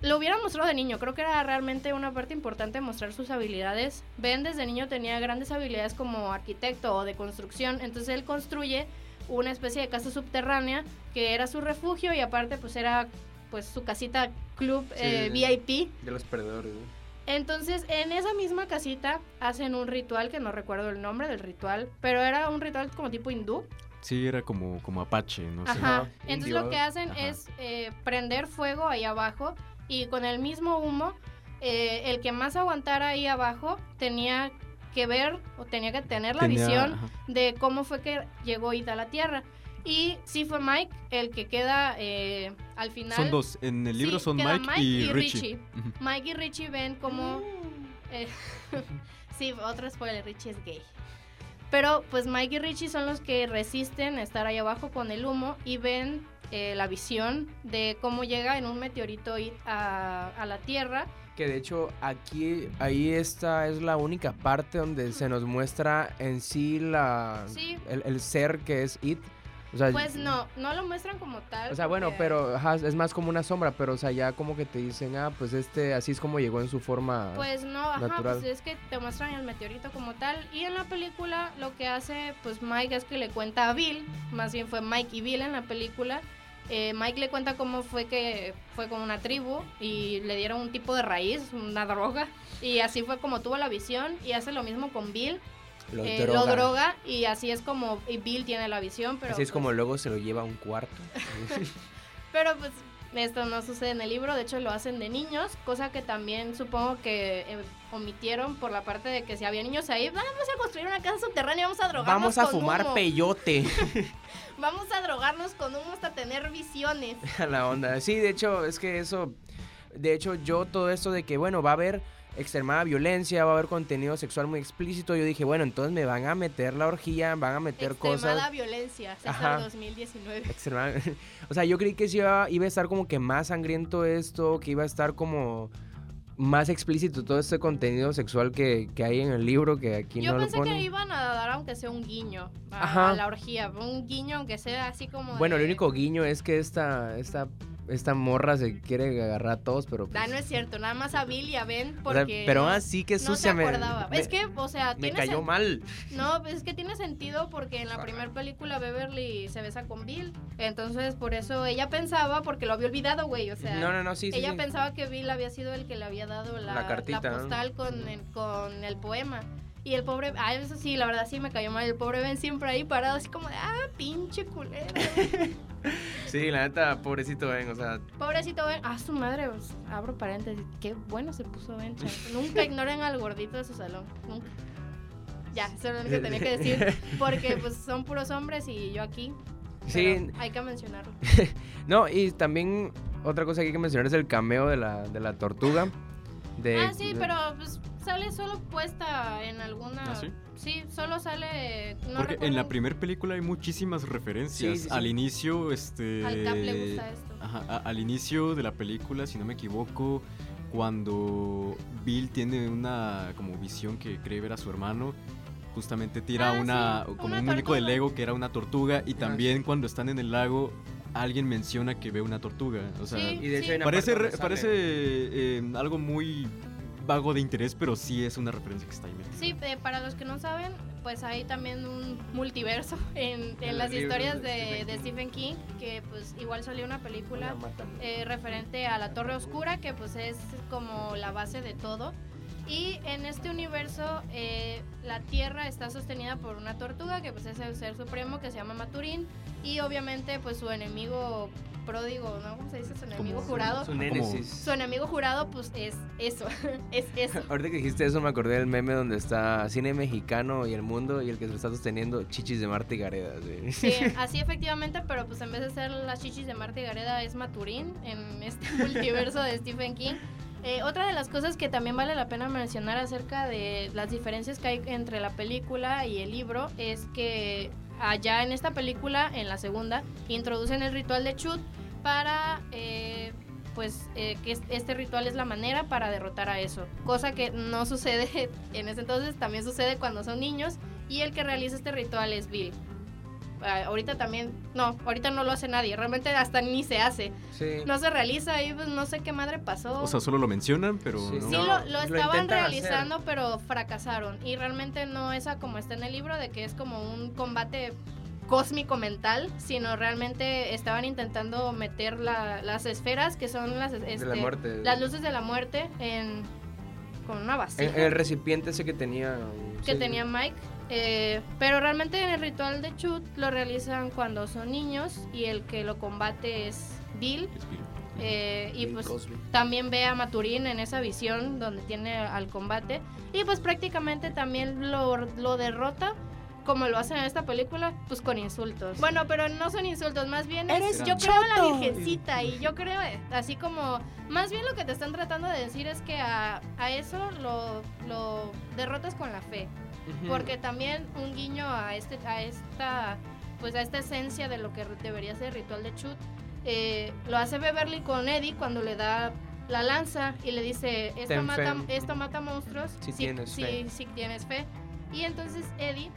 lo hubieran mostrado de niño. Creo que era realmente una parte importante mostrar sus habilidades. Ben desde niño tenía grandes habilidades como arquitecto o de construcción. Entonces él construye una especie de casa subterránea que era su refugio y aparte pues era pues su casita club Sí. eh, VIP. De los perdedores. ¿no? Entonces, en esa misma casita hacen un ritual que no recuerdo el nombre del ritual, pero era un ritual como tipo hindú. Sí, era como, como Apache, no sé. Ajá. Entonces indio. lo que hacen Ajá. es eh, prender fuego ahí abajo y con el mismo humo eh, el que más aguantara ahí abajo tenía que ver o tenía que tener la Tenía- visión ajá. de cómo fue que llegó Ida a la Tierra. Y sí fue Mike el que queda eh, al final. Son dos. En el libro Sí, son Mike, Mike y, y Richie. Richie. Ujú. Mike y Richie ven como... eh, sí, otro spoiler, Richie es gay. Pero pues Mike y Richie son los que resisten estar ahí abajo con el humo y ven eh, la visión de cómo llega en un meteorito a, a la Tierra. Que de hecho aquí, ahí esta es la única parte donde se nos muestra en sí la Sí. el, el ser que es It. O sea, Pues no, no lo muestran como tal. O sea, bueno, pero ajá, es más como una sombra, pero o sea, ya como que te dicen, ah, pues este, así es como llegó en su forma. Pues no, ajá, natural. pues es que te muestran el meteorito como tal. Y en la película lo que hace, pues Mike es que le cuenta a Bill, más bien fue Mike y Bill en la película. Eh, Mike le cuenta cómo fue que fue con una tribu y le dieron un tipo de raíz, una droga. Y así fue como tuvo la visión y hace lo mismo con Bill. lo, eh, droga. lo droga y así es como y Bill tiene la visión. Pero, así es pues, como luego se lo lleva a un cuarto. Pero pues esto no sucede en el libro, de hecho lo hacen de niños, cosa que también supongo que eh, omitieron por la parte de que si había niños ahí, vamos a construir una casa subterránea, vamos a drogarnos Vamos a con fumar humo, peyote Vamos a drogarnos con humo hasta tener visiones. a la onda. Sí, de hecho, es que eso. De hecho, yo todo esto de que, bueno, va a haber extremada violencia, va a haber contenido sexual muy explícito. Yo dije, bueno, entonces me van a meter la orgía, van a meter Extremada cosas. violencia, Ajá. César 2019. Extremada- O sea, yo creí que sí iba, iba a estar como que más sangriento esto, que iba a estar como más explícito todo este contenido sexual que, que hay en el libro, que aquí Yo no lo pensé ponen. que iban a dar aunque sea un guiño a, la orgía, un guiño aunque sea así como Bueno, el de- único guiño es que esta, esta, esta morra se quiere agarrar a todos, pero... Ah, pues, no es cierto, nada más a Bill y a Ben o sea, porque pero no, así que no se sucia acordaba. me- es que, o sea, me cayó sen- mal. No, es que tiene sentido porque en la primera película Beverly se besa con Bill. Entonces, por eso ella pensaba, porque lo había olvidado, güey. O sea, no, no, no, sí, sí. ella sí. pensaba que Bill había sido el que le había dado la, La cartita, la ¿no? postal con, el, con el poema. Y el pobre, ah, eso sí, la verdad sí me cayó mal. El pobre Ben siempre ahí parado, así como de, ah, pinche culero. Sí, la neta, pobrecito Ben, o sea, Pobrecito Ben, ah, su madre, pues, abro paréntesis, qué bueno se puso Ben. Nunca ignoren al gordito de su salón, nunca. Ya, eso es lo único que tenía que decir. Porque pues son puros hombres y yo aquí. Sí. Hay que mencionarlo. No, y también otra cosa que hay que mencionar es el cameo de la, de la tortuga. De, ah, sí, de- pero pues sale solo puesta en alguna. ¿Ah, sí? Sí, solo sale. No Porque en la primera película hay muchísimas referencias. Sí, sí, sí. Al inicio, este. Al Cap le gusta esto. Ajá, a- al inicio de la película, si no me equivoco, cuando Bill tiene una como visión que cree ver a su hermano, justamente tira Ah, una sí, como una un muñeco de tortuga. Lego que era una tortuga y Ah, también cuando están en el lago alguien menciona que ve una tortuga, o sea, Sí. Y de hecho una parece re- parece eh, algo muy vago de interés, pero sí es una referencia que está ahí metida. Sí, eh, para los que no saben, pues hay también un multiverso en, en las historias de de, Stephen de Stephen King, que pues igual salió una película eh, referente a la Torre Oscura, que pues es como la base de todo. Y en este universo eh, la Tierra está sostenida por una tortuga, que pues es el ser supremo que se llama Maturín. Y obviamente pues su enemigo pródigo, ¿no? ¿Cómo se dice? Su enemigo jurado. Su. Su enemigo jurado pues es eso, es eso. Ahorita que dijiste eso me acordé del meme donde está cine mexicano y el mundo y el que se lo está sosteniendo chichis de Marta y Gareda. güey. Sí, así efectivamente, pero pues en vez de ser las chichis de Marta y Gareda es Maturín en este multiverso de Stephen King. Eh, otra de las cosas que también vale la pena mencionar acerca de las diferencias que hay entre la película y el libro es que allá en esta película, en la segunda, introducen el ritual de Chut para... eh, pues eh, que es- este ritual es la manera para derrotar a eso, cosa que no sucede en ese entonces, también sucede cuando son niños y el que realiza este ritual es Bill. Ah, ahorita también, no, ahorita no lo hace nadie, realmente hasta ni se hace, Sí. no se realiza y pues no sé qué madre pasó. O sea, solo lo mencionan, pero Sí, no. Sí, lo, estaban hacer. realizando, pero fracasaron. Y realmente no es como está en el libro, de que es como un combate cósmico mental, sino realmente estaban intentando meter la- las esferas, que son las, la este, muerte. las luces de la muerte, en, con una vasija En, en el recipiente ese que tenía. que sí. tenía Mike. Eh, pero realmente en el ritual de Chut lo realizan cuando son niños y el que lo combate es Bill. Eh, y pues también ve a Maturín en esa visión donde tiene al combate y pues prácticamente también lo, lo derrota como lo hacen en esta película, pues con insultos. Bueno, pero no son insultos, más bien es, Eres yo creo en la virgencita y yo creo así como, más bien lo que te están tratando de decir es que a, a eso lo, lo derrotas con la fe. Porque también un guiño a este, a esta, pues a esta esencia de lo que debería ser el ritual de Chut, eh, lo hace Beverly con Eddie cuando le da la lanza y le dice esto Ten mata, fe". esto mata monstruos Si tienes si- fe. si tienes fe. Y entonces Eddie,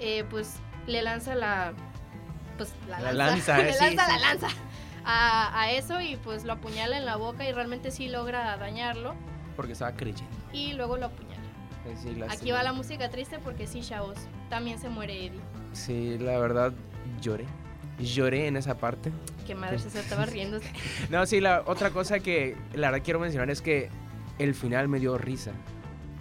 eh, pues le lanza la, pues la, La lanza, lanza, le sí, lanza sí. la lanza a, a eso y pues lo apuñala en la boca y realmente sí logra dañarlo Porque estaba creyendo. y luego lo apuñala. Sí, Aquí va la música triste porque sí, chavos, también se muere Eddie. Sí, la verdad, lloré. Lloré en esa parte. Que madre se estaba riendo. No, sí, la otra cosa que la verdad quiero mencionar es que el final me dio risa.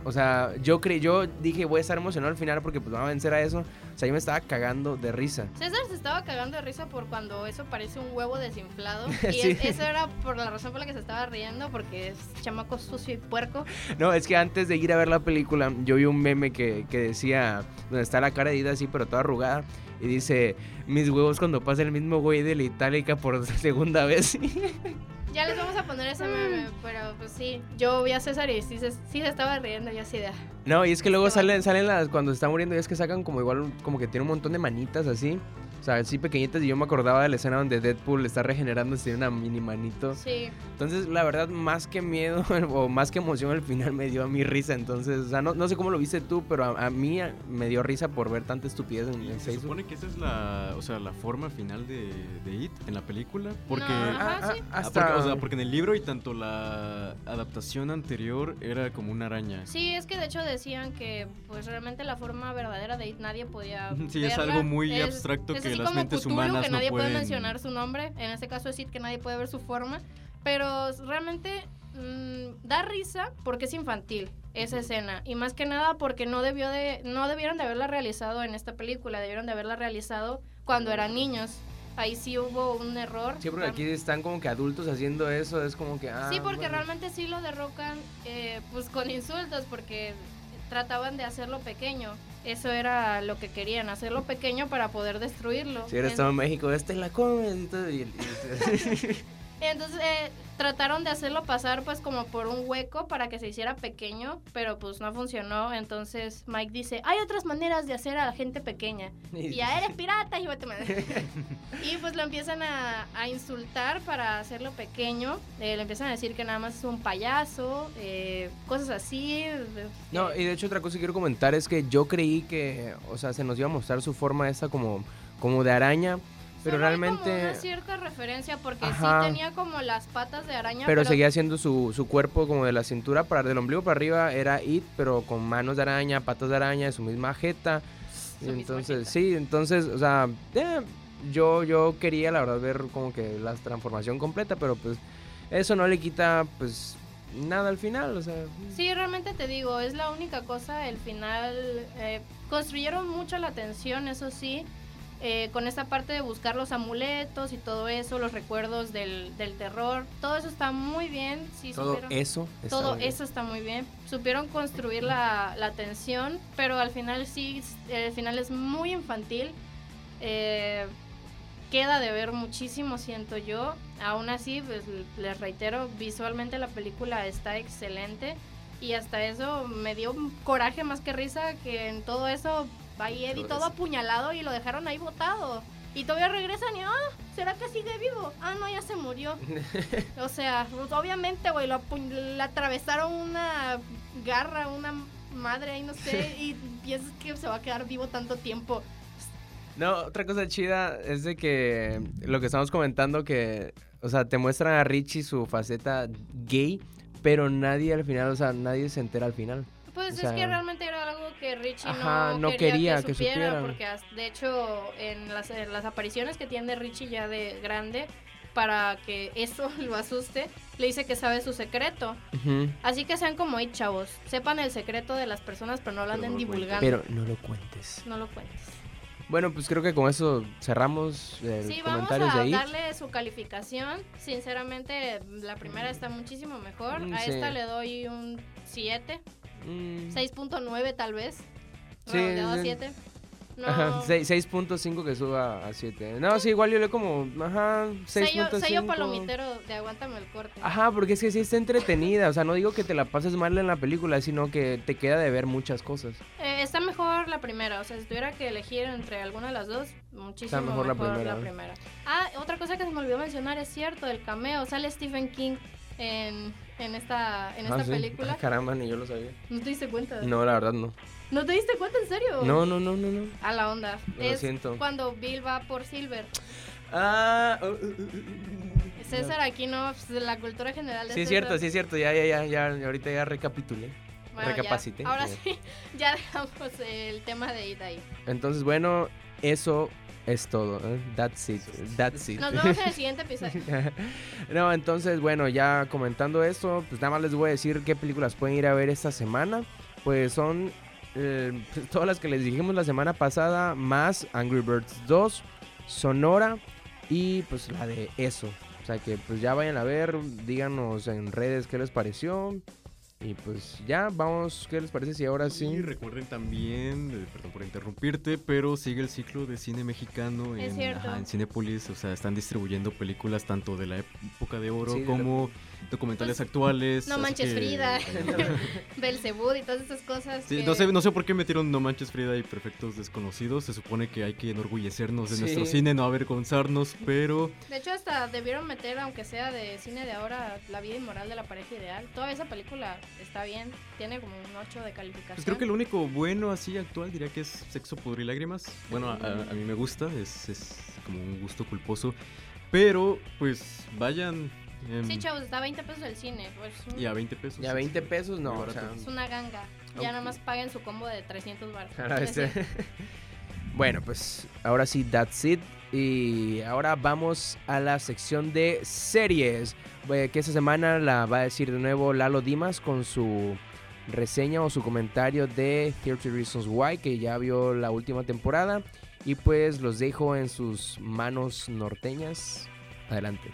O sea, yo creí, yo dije voy a estar emocionado al final porque pues van a vencer a eso. O sea, yo me estaba cagando de risa. César se estaba cagando de risa por cuando eso parece un huevo desinflado. Y Sí. es- eso era por la razón por la que se estaba riendo, porque es chamaco sucio y puerco. No, es que antes de ir a ver la película, yo vi un meme que, que decía, donde está la cara de Ida así, pero toda arrugada. Y dice, mis huevos cuando pasa el mismo güey de la itálica por segunda vez. Ya les vamos a poner ese meme, pero pues sí. Yo vi a César y sí se, sí se estaba riendo, yo así de... "Ah". No, y es que luego salen, salen las, cuando está muriendo, y es que sacan como igual, como que tiene un montón de manitas así. O sea, así pequeñitas. Y yo me acordaba de la escena donde Deadpool está regenerándose tiene una mini manito. Sí. Entonces, la verdad, más que miedo o más que emoción al final me dio a mí risa. Entonces, o sea, no, no sé cómo lo viste tú, pero a, a mí a- me dio risa por ver tanta estupidez en, Y en se Facebook. supone que esa es la, o sea, la forma final de, de It en la película, porque No, ajá, Ah, sí. ah, Ah, hasta... porque, o sea, porque en el libro y tanto la adaptación anterior era como una araña. Sí, es que de hecho decían que pues realmente la forma verdadera de It nadie podía Sí, es verla. algo muy Es- abstracto es que así las como mentes Cthulhu, humanas que no nadie puede pueden- mencionar su nombre. En este caso es que nadie puede ver su forma. Pero realmente mm, da risa porque es infantil esa escena. Y más que nada porque no debió de, no debieron de haberla realizado en esta película, debieron de haberla realizado cuando eran niños. Ahí sí hubo un error. Sí, porque aquí están como que adultos haciendo eso, es como que... Ah, Sí, porque bueno. realmente sí lo derrocan eh, pues con insultos porque trataban de hacerlo pequeño. Eso era lo que querían, hacerlo pequeño para poder destruirlo. Si eres En- todo en México, este la comes y todo. y- y- Entonces eh, trataron de hacerlo pasar pues como por un hueco para que se hiciera pequeño, pero pues no funcionó. Entonces Mike dice, hay otras maneras de hacer a la gente pequeña. Y ya eres pirata, madre. Y pues lo empiezan a, a insultar para hacerlo pequeño. Eh, le empiezan a decir que nada más es un payaso, eh, cosas así. No, y de hecho otra cosa que quiero comentar es que yo creí que, o sea, se nos iba a mostrar su forma esta como, como de araña, pero hay como realmente... una cierta referencia porque Ajá. sí tenía como las patas de araña. Pero seguía siendo su, su cuerpo como de la cintura para del ombligo para arriba era It, pero con manos de araña, patas de araña, su misma jeta. Su misma entonces, sí, entonces, o sea, eh, yo, yo quería la verdad ver como que la transformación completa, pero pues eso no le quita pues nada al final, o sea... Sí, realmente te digo, es la única cosa, el final, eh, construyeron mucho la tensión, eso sí, eh, con esta parte de buscar los amuletos y todo eso, los recuerdos del, del terror, todo eso está muy bien, sí Todo supieron- eso está todo eso está muy bien. Supieron construir la, la tensión, pero al final sí, el final es muy infantil. Eh, queda de ver muchísimo, siento yo. Aún así, pues les reitero, visualmente la película está excelente. Y hasta eso me dio coraje más que risa que en todo eso va ahí Eddie Todo apuñalado y lo dejaron ahí botado. Y todavía regresan y, ah, ¿será que sigue vivo? Ah, no, ya se murió. O sea, pues, obviamente, güey, lo le atravesaron una garra, una madre ahí, no sé, y piensas que se va a quedar vivo tanto tiempo. No, otra cosa chida es de que lo que estamos comentando que, o sea, te muestran a Richie su faceta gay, pero nadie al final, o sea, nadie se entera al final. Pues O es que realmente era algo que Richie ajá, no, no quería, quería que, que supiera, supieran. porque de hecho en las, en las apariciones que tiene Richie ya de grande, para que eso lo asuste, le dice que sabe su secreto. Así que sean como ahí, chavos. Sepan el secreto de las personas, pero no lo anden no divulgando. Pero no lo cuentes. No lo cuentes. Bueno, pues creo que con eso cerramos el Sí, vamos comentarios de a ahí. darle su calificación. Sinceramente, la primera está muchísimo mejor. Mm, A sí. esta le doy un 7, Mm, 6.9 tal vez. Sí, Redondeado a sí. 7. No. Ajá, sei- 6.5 que suba a 7. No, sí, igual yo le como, ajá, 6.5. sello, palomitero de aguántame el corte. Ajá, porque es que sí está entretenida. O sea, no digo que te la pases mal en la película, sino que te queda de ver muchas cosas. Eh, está mejor la primera, o sea, si tuviera que elegir entre alguna de las dos, muchísimo mejor la mejor, primera. la primera. Ah, otra cosa que se me olvidó mencionar es cierto, el cameo, sale Stephen King en, en esta, en esta Ah, sí. película. Ah, caramba, ni yo lo sabía. ¿No te diste cuenta? No, la verdad no. ¿No te diste cuenta en serio? No, no, no, no, no. A la onda. Lo es siento. cuando Bill va por Silver. Ah, uh, uh, uh. César aquí no, pues, la cultura general de Sí, es César. cierto, sí, es cierto. Ya, ya, ya, ya. Ahorita ya recapitulé. Bueno, ya. recapacité. Ahora sí, ya dejamos el tema de ida ahí. Entonces, bueno, eso es todo. ¿eh? That's it. That's it. Nos vemos en el siguiente episodio. no, entonces, bueno, ya comentando esto, pues nada más les voy a decir qué películas pueden ir a ver esta semana. Pues son eh, todas las que les dijimos la semana pasada, más Angry Birds 2, Sonora y pues la de eso. O sea que pues ya vayan a ver, díganos en redes qué les pareció. Y pues ya, vamos, ¿qué les parece si ahora sí? Y recuerden también, eh, perdón por interrumpirte, pero sigue el ciclo de cine mexicano en, cierto. ajá, en Cinépolis. O sea, están distribuyendo películas tanto de la época de oro Sí, de documentales actuales. No manches que- Frida, Belcebú y todas estas cosas. Sí, que- no, sé, no sé por qué metieron No Manches Frida y Perfectos Desconocidos. Se supone que hay que enorgullecernos de Sí. nuestro cine, no avergonzarnos, pero De hecho, hasta debieron meter, aunque sea de cine de ahora, La vida inmoral de la pareja ideal. Toda esa película está bien, tiene como un 8 de calificación. pues creo que lo único bueno así actual diría que es Sexo, Pudor y Lágrimas. Bueno, a, a- a mí me gusta, es, es como un gusto culposo. Pero, pues, vayan. Em, Sí, chavos, está a 20 pesos el cine. Pues, y a 20 pesos. Ya 20 pesos, no, o sea, Es una ganga. Ya Ok. nada más paguen su combo de 300 baros. Este- bueno, pues ahora sí, that's it. Y ahora vamos a la sección de series. Que esta semana la va a decir de nuevo Lalo Dimas con su reseña o su comentario de 30 Reasons Why, que ya vio la última temporada. Y pues los dejo en sus manos norteñas. Adelante.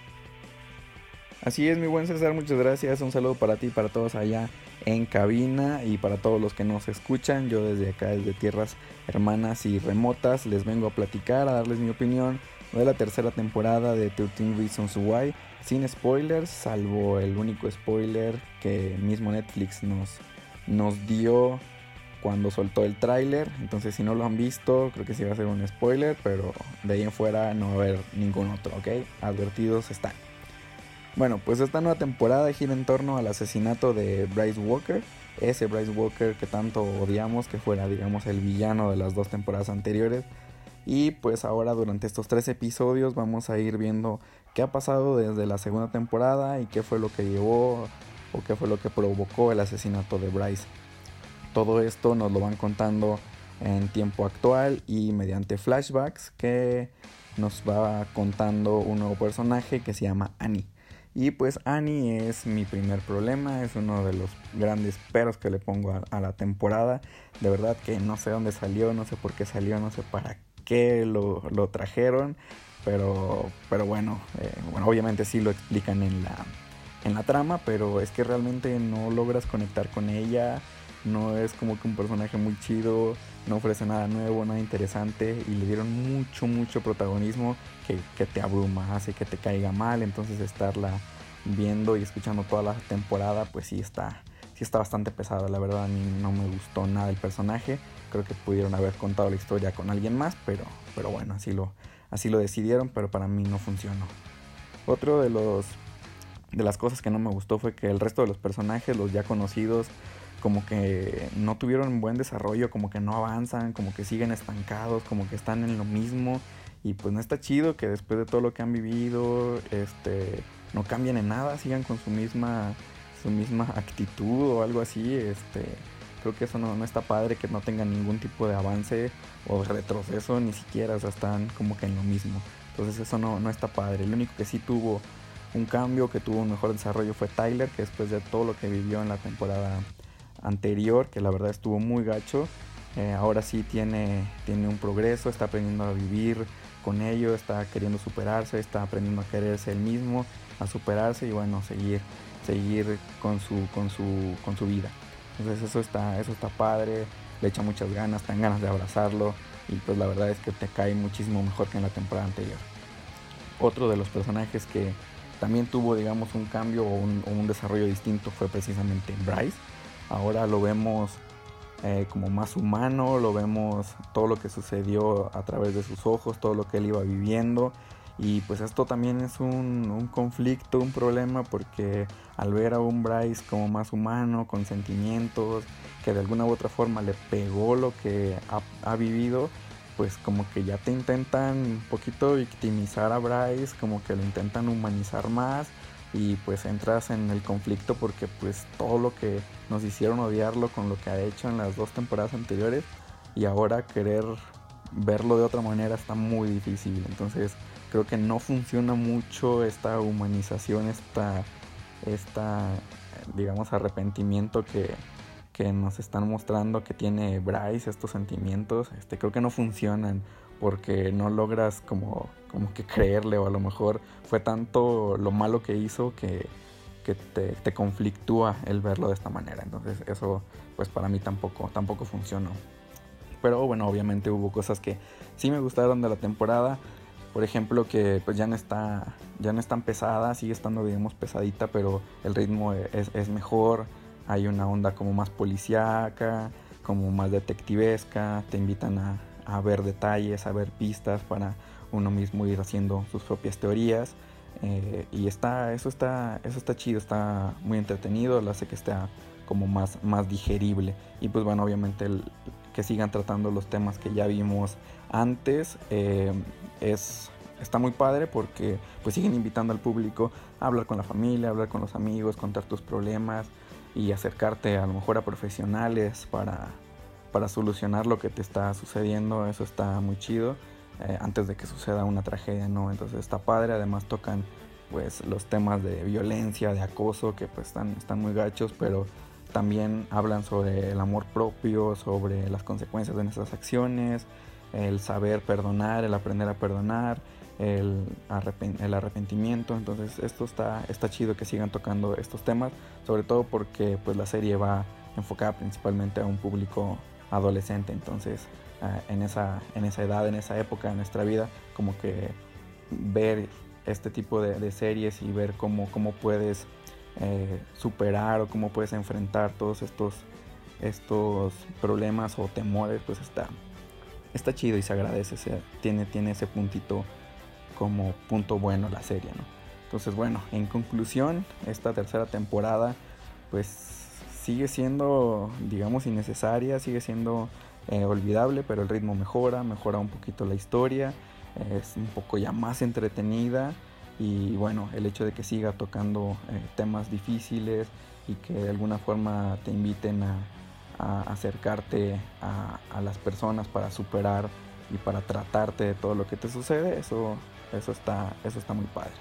Así es, mi buen César, muchas gracias. Un saludo para ti y para todos allá en cabina y para todos los que nos escuchan. Yo desde acá, desde tierras hermanas y remotas, les vengo a platicar, a darles mi opinión de la tercera temporada de 13 Reasons Why. Sin spoilers, salvo el único spoiler que mismo Netflix nos, nos dio cuando soltó el tráiler. Entonces, si no lo han visto, creo que sí va a ser un spoiler, pero de ahí en fuera no va a haber ningún otro, ¿ok? Advertidos están. Bueno, pues esta nueva temporada gira en torno al asesinato de Bryce Walker, ese Bryce Walker que tanto odiamos, que fuera, digamos, el villano de las dos temporadas anteriores. Y pues ahora durante estos tres episodios vamos a ir viendo qué ha pasado desde la segunda temporada y qué fue lo que llevó o qué fue lo que provocó el asesinato de Bryce. Todo esto nos lo van contando en tiempo actual y mediante flashbacks que nos va contando un nuevo personaje que se llama Annie. Y pues Annie es mi primer problema, es uno de los grandes peros que le pongo a, la temporada. De verdad que no sé dónde salió, no sé por qué salió, no sé para qué lo, lo trajeron. Pero, pero bueno, eh, bueno, obviamente sí lo explican en la, en la trama, pero es que realmente no logras conectar con ella. No es como que un personaje muy chido, no ofrece nada nuevo, nada interesante y le dieron mucho, mucho protagonismo que, que te abruma, hace que te caiga mal. Entonces estarla viendo y escuchando toda la temporada, pues sí está, sí está bastante pesada. La verdad a mí no me gustó nada el personaje. Creo que pudieron haber contado la historia con alguien más, pero, pero bueno, así lo, así lo decidieron, pero para mí no funcionó. Otro de los de las cosas que no me gustó fue que el resto de los personajes, los ya conocidos, como que no tuvieron buen desarrollo, como que no avanzan, como que siguen estancados, como que están en lo mismo. Y pues no está chido que después de todo lo que han vivido, este, no cambien en nada, sigan con su misma, su misma actitud o algo así. Este, creo que eso no, no está padre, que no tengan ningún tipo de avance o retroceso, ni siquiera, o sea, están como que en lo mismo. Entonces eso no, no está padre. El único que sí tuvo un cambio, que tuvo un mejor desarrollo fue Tyler, que después de todo lo que vivió en la temporada anterior, que la verdad estuvo muy gacho, Eh, ahora sí tiene, tiene un progreso, está aprendiendo a vivir con ello, está queriendo superarse, está aprendiendo a quererse él mismo, a superarse y bueno, seguir, seguir con su, con su, con su vida. Entonces eso está, eso está padre, le echa muchas ganas, dan ganas de abrazarlo y pues la verdad es que te cae muchísimo mejor que en la temporada anterior. Otro de los personajes que también tuvo digamos un cambio o un desarrollo distinto fue precisamente Bryce. Ahora lo vemos eh, como más humano, lo vemos todo lo que sucedió a través de sus ojos, todo lo que él iba viviendo. Y pues esto también es un, conflicto, un problema, porque al ver a un Bryce como más humano, con sentimientos, que de alguna u otra forma le pegó lo que ha, ha vivido, pues como que ya te intentan un poquito victimizar a Bryce, como que lo intentan humanizar más y pues entras en el conflicto porque pues todo lo que nos hicieron odiarlo con lo que ha hecho en las dos temporadas anteriores y ahora querer verlo de otra manera está muy difícil. Entonces creo que no funciona mucho esta humanización, esta, esta digamos arrepentimiento que, que nos están mostrando que tiene Bryce, estos sentimientos, este, creo que no funcionan porque no logras como, como que creerle o a lo mejor fue tanto lo malo que hizo que, que te, te, conflictúa el verlo de esta manera. Entonces eso pues para mí tampoco, tampoco funcionó. Pero bueno, obviamente hubo cosas que sí me gustaron de la temporada. Por ejemplo, que pues ya no está, ya no es tan pesada, sigue estando digamos pesadita, pero el ritmo es, es mejor. Hay una onda como más policíaca, como más detectivesca, te invitan a, a ver detalles, a ver pistas para uno mismo ir haciendo sus propias teorías. Eh, y está, eso está, eso está chido, está muy entretenido, lo hace que esté como más, más digerible. Y pues bueno, obviamente el, que sigan tratando los temas que ya vimos antes eh, es, está muy padre porque pues siguen invitando al público a hablar con la familia, a hablar con los amigos, contar tus problemas y acercarte a lo mejor a profesionales para, para solucionar lo que te está sucediendo, eso está muy chido. Eh, antes de que suceda una tragedia, ¿no? Entonces está padre, además tocan pues los temas de violencia, de acoso, que pues están, están muy gachos, pero también hablan sobre el amor propio, sobre las consecuencias de nuestras acciones, el saber perdonar, el aprender a perdonar, el, el arrepentimiento. Entonces esto está, está chido que sigan tocando estos temas, sobre todo porque pues la serie va enfocada principalmente a un público adolescente, entonces uh, en, esa, en esa edad, en esa época de nuestra vida, como que ver este tipo de, de series y ver cómo, cómo puedes eh, superar o cómo puedes enfrentar todos estos, estos problemas o temores, pues está, está chido y se agradece, se, tiene, tiene ese puntito como punto bueno la serie, ¿no? Entonces, bueno, en conclusión, esta tercera temporada, pues sigue siendo, digamos, innecesaria, sigue siendo eh, olvidable, pero el ritmo mejora, mejora un poquito la historia, es un poco ya más entretenida y bueno, el hecho de que siga tocando eh, temas difíciles y que de alguna forma te inviten a, acercarte a, a, las personas para superar y para tratarte de todo lo que te sucede, eso, eso, está, eso está muy padre.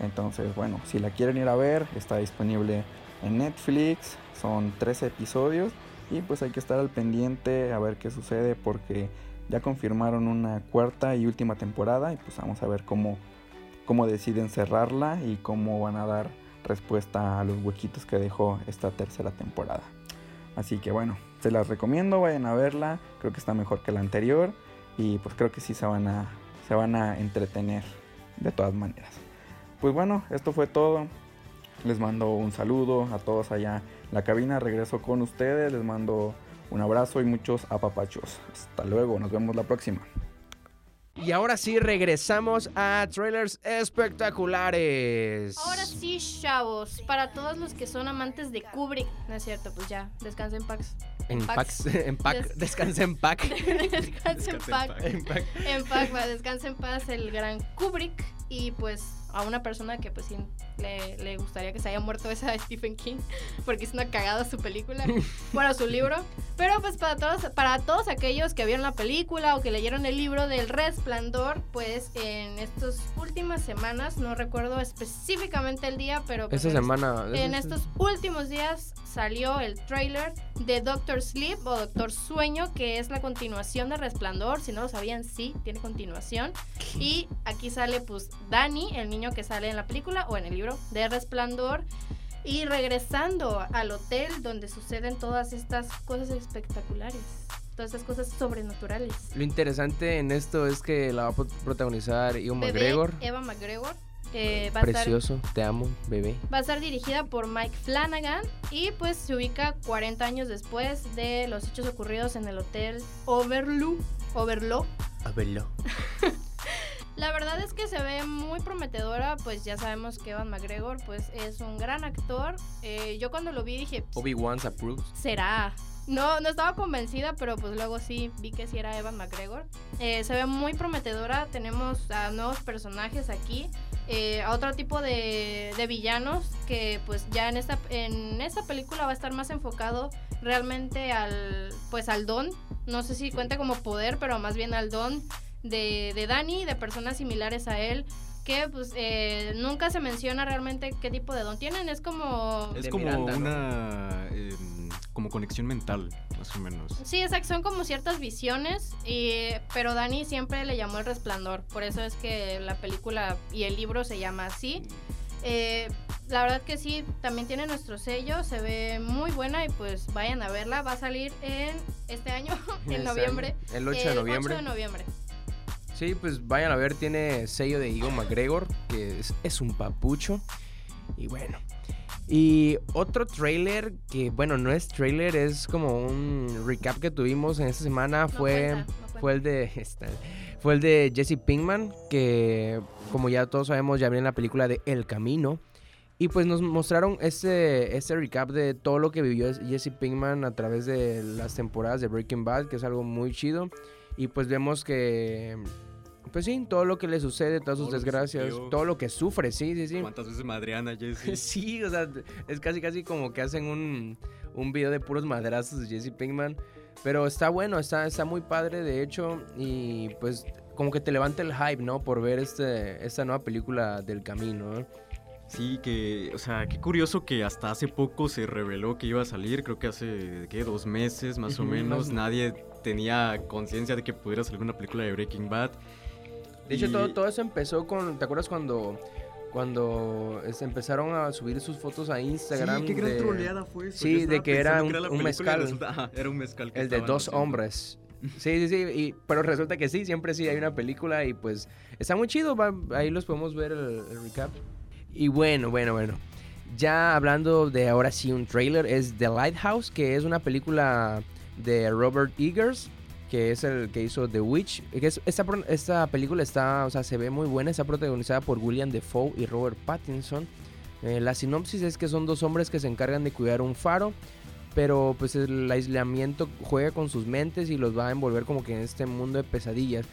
Entonces, bueno, si la quieren ir a ver, está disponible en Netflix, son 13 episodios y pues hay que estar al pendiente a ver qué sucede porque ya confirmaron una cuarta y última temporada y pues vamos a ver cómo, cómo deciden cerrarla y cómo van a dar respuesta a los huequitos que dejó esta tercera temporada. Así que bueno, se las recomiendo, vayan a verla, creo que está mejor que la anterior y pues creo que sí se van a, se van a entretener de todas maneras. Pues bueno, esto fue todo. Les mando un saludo a todos allá en la cabina. Regreso con ustedes. Les mando un abrazo y muchos apapachos. Hasta luego. Nos vemos la próxima. Y ahora sí regresamos a trailers espectaculares. Ahora sí, chavos, para todos los que son amantes de Kubrick, no es cierto, pues ya, descansen Pax. En Pax, en Pax, Des descansa en Pax. descansa en Pax. En Pax, va, descansa en paz el gran Kubrick. Y pues a una persona que pues sí le, le gustaría que se haya muerto esa Stephen King porque es una cagada su película, bueno, su libro, pero pues para todos para todos aquellos que vieron la película o que leyeron el libro del Resplandor, pues en estas últimas semanas, no recuerdo específicamente el día, pero pues, semana. en estos últimos días salió el trailer de Doctor Sleep o Doctor Sueño, que es la continuación de Resplandor. Si no lo sabían, sí, tiene continuación. Y aquí sale pues Danny, el niño que sale en la película o en el libro de Resplandor. Y regresando al hotel donde suceden todas estas cosas espectaculares, todas estas cosas sobrenaturales. Lo interesante en esto es que la va a pro- protagonizar Ian Bebé McGregor. Eva McGregor. eh, va, a estar, Precioso, te amo, bebé. va a estar dirigida por Mike Flanagan y pues se ubica 40 años después de los hechos ocurridos en el hotel Overlook. Overlook. A verlo. La verdad es que se ve muy prometedora, pues ya sabemos que Evan McGregor pues es un gran actor. Eh, yo cuando lo vi dije, Obi-Wan's approved. será. No, no estaba convencida, pero pues luego sí vi que sí era Evan McGregor. Eh, se ve muy prometedora, tenemos a nuevos personajes aquí, eh, a otro tipo de, de villanos que pues ya en esta, en esta película va a estar más enfocado realmente al, pues al don, no sé si cuenta como poder, pero más bien al don de, de Danny, de personas similares a él. Que pues eh, nunca se menciona realmente qué tipo de don tienen. Es como Es como Miranda, ¿no? una em, como conexión mental, más o menos. Sí, exacto, son como ciertas visiones, y, pero Dani siempre le llamó el resplandor, por eso es que la película y el libro se llama así. Eh, la verdad que sí, también tiene nuestro sello, se ve muy buena y pues vayan a verla, va a salir en este año, en Este noviembre. año, El 8 de noviembre. 8 de noviembre. Sí, pues vayan a ver, tiene sello de Ian McGregor, que es, es un papucho. Y bueno. Y otro trailer que, bueno, no es trailer, es como un recap que tuvimos en esta semana. No fue, cuenta, no cuenta. fue el de. esta- fue el de Jesse Pinkman, que como ya todos sabemos, ya viene la película de El Camino. Y pues nos mostraron este, este recap de todo lo que vivió Jesse Pinkman a través de las temporadas de Breaking Bad, que es algo muy chido. Y pues vemos que, pues sí, todo lo que le sucede, todas sus Todo desgracias, sufrió. todo lo que sufre, sí, sí, sí. ¿Cuántas veces Madriana, Jesse? Sí, o sea, es casi casi como que hacen un, un video de puros madrazos de Jesse Pinkman. Pero está bueno, está, está muy padre de hecho. Y pues como que te levanta el hype, ¿no? Por ver este, esta nueva película del camino. ¿no? Sí, que, o sea, qué curioso que hasta hace poco se reveló que iba a salir, creo que hace, ¿qué? Dos meses más o menos. Nadie tenía conciencia de que pudiera salir una película de Breaking Bad. De hecho, Y- todo, todo eso empezó con. ¿Te acuerdas cuando, cuando este, empezaron a subir sus fotos a Instagram? sí, qué gran de- troleada fue eso. Sí, de que era un- película y mezcal. resulta- ajá, era un mezcal que El de dos haciendo. hombres. Sí, sí, sí. y- pero resulta que sí, siempre sí hay una película y pues está muy chido. va- ahí los podemos ver el, el recap. Y bueno, bueno, bueno. Ya hablando de ahora sí un trailer, es The Lighthouse, que es una película de Robert Eggers, que es el que hizo The Witch. Que es- esta, esta película está, o sea, se ve muy buena, está protagonizada por William Defoe y Robert Pattinson. Eh, la sinopsis es que son dos hombres que se encargan de cuidar un faro, pero pues el aislamiento juega con sus mentes y los va a envolver como que en este mundo de pesadillas.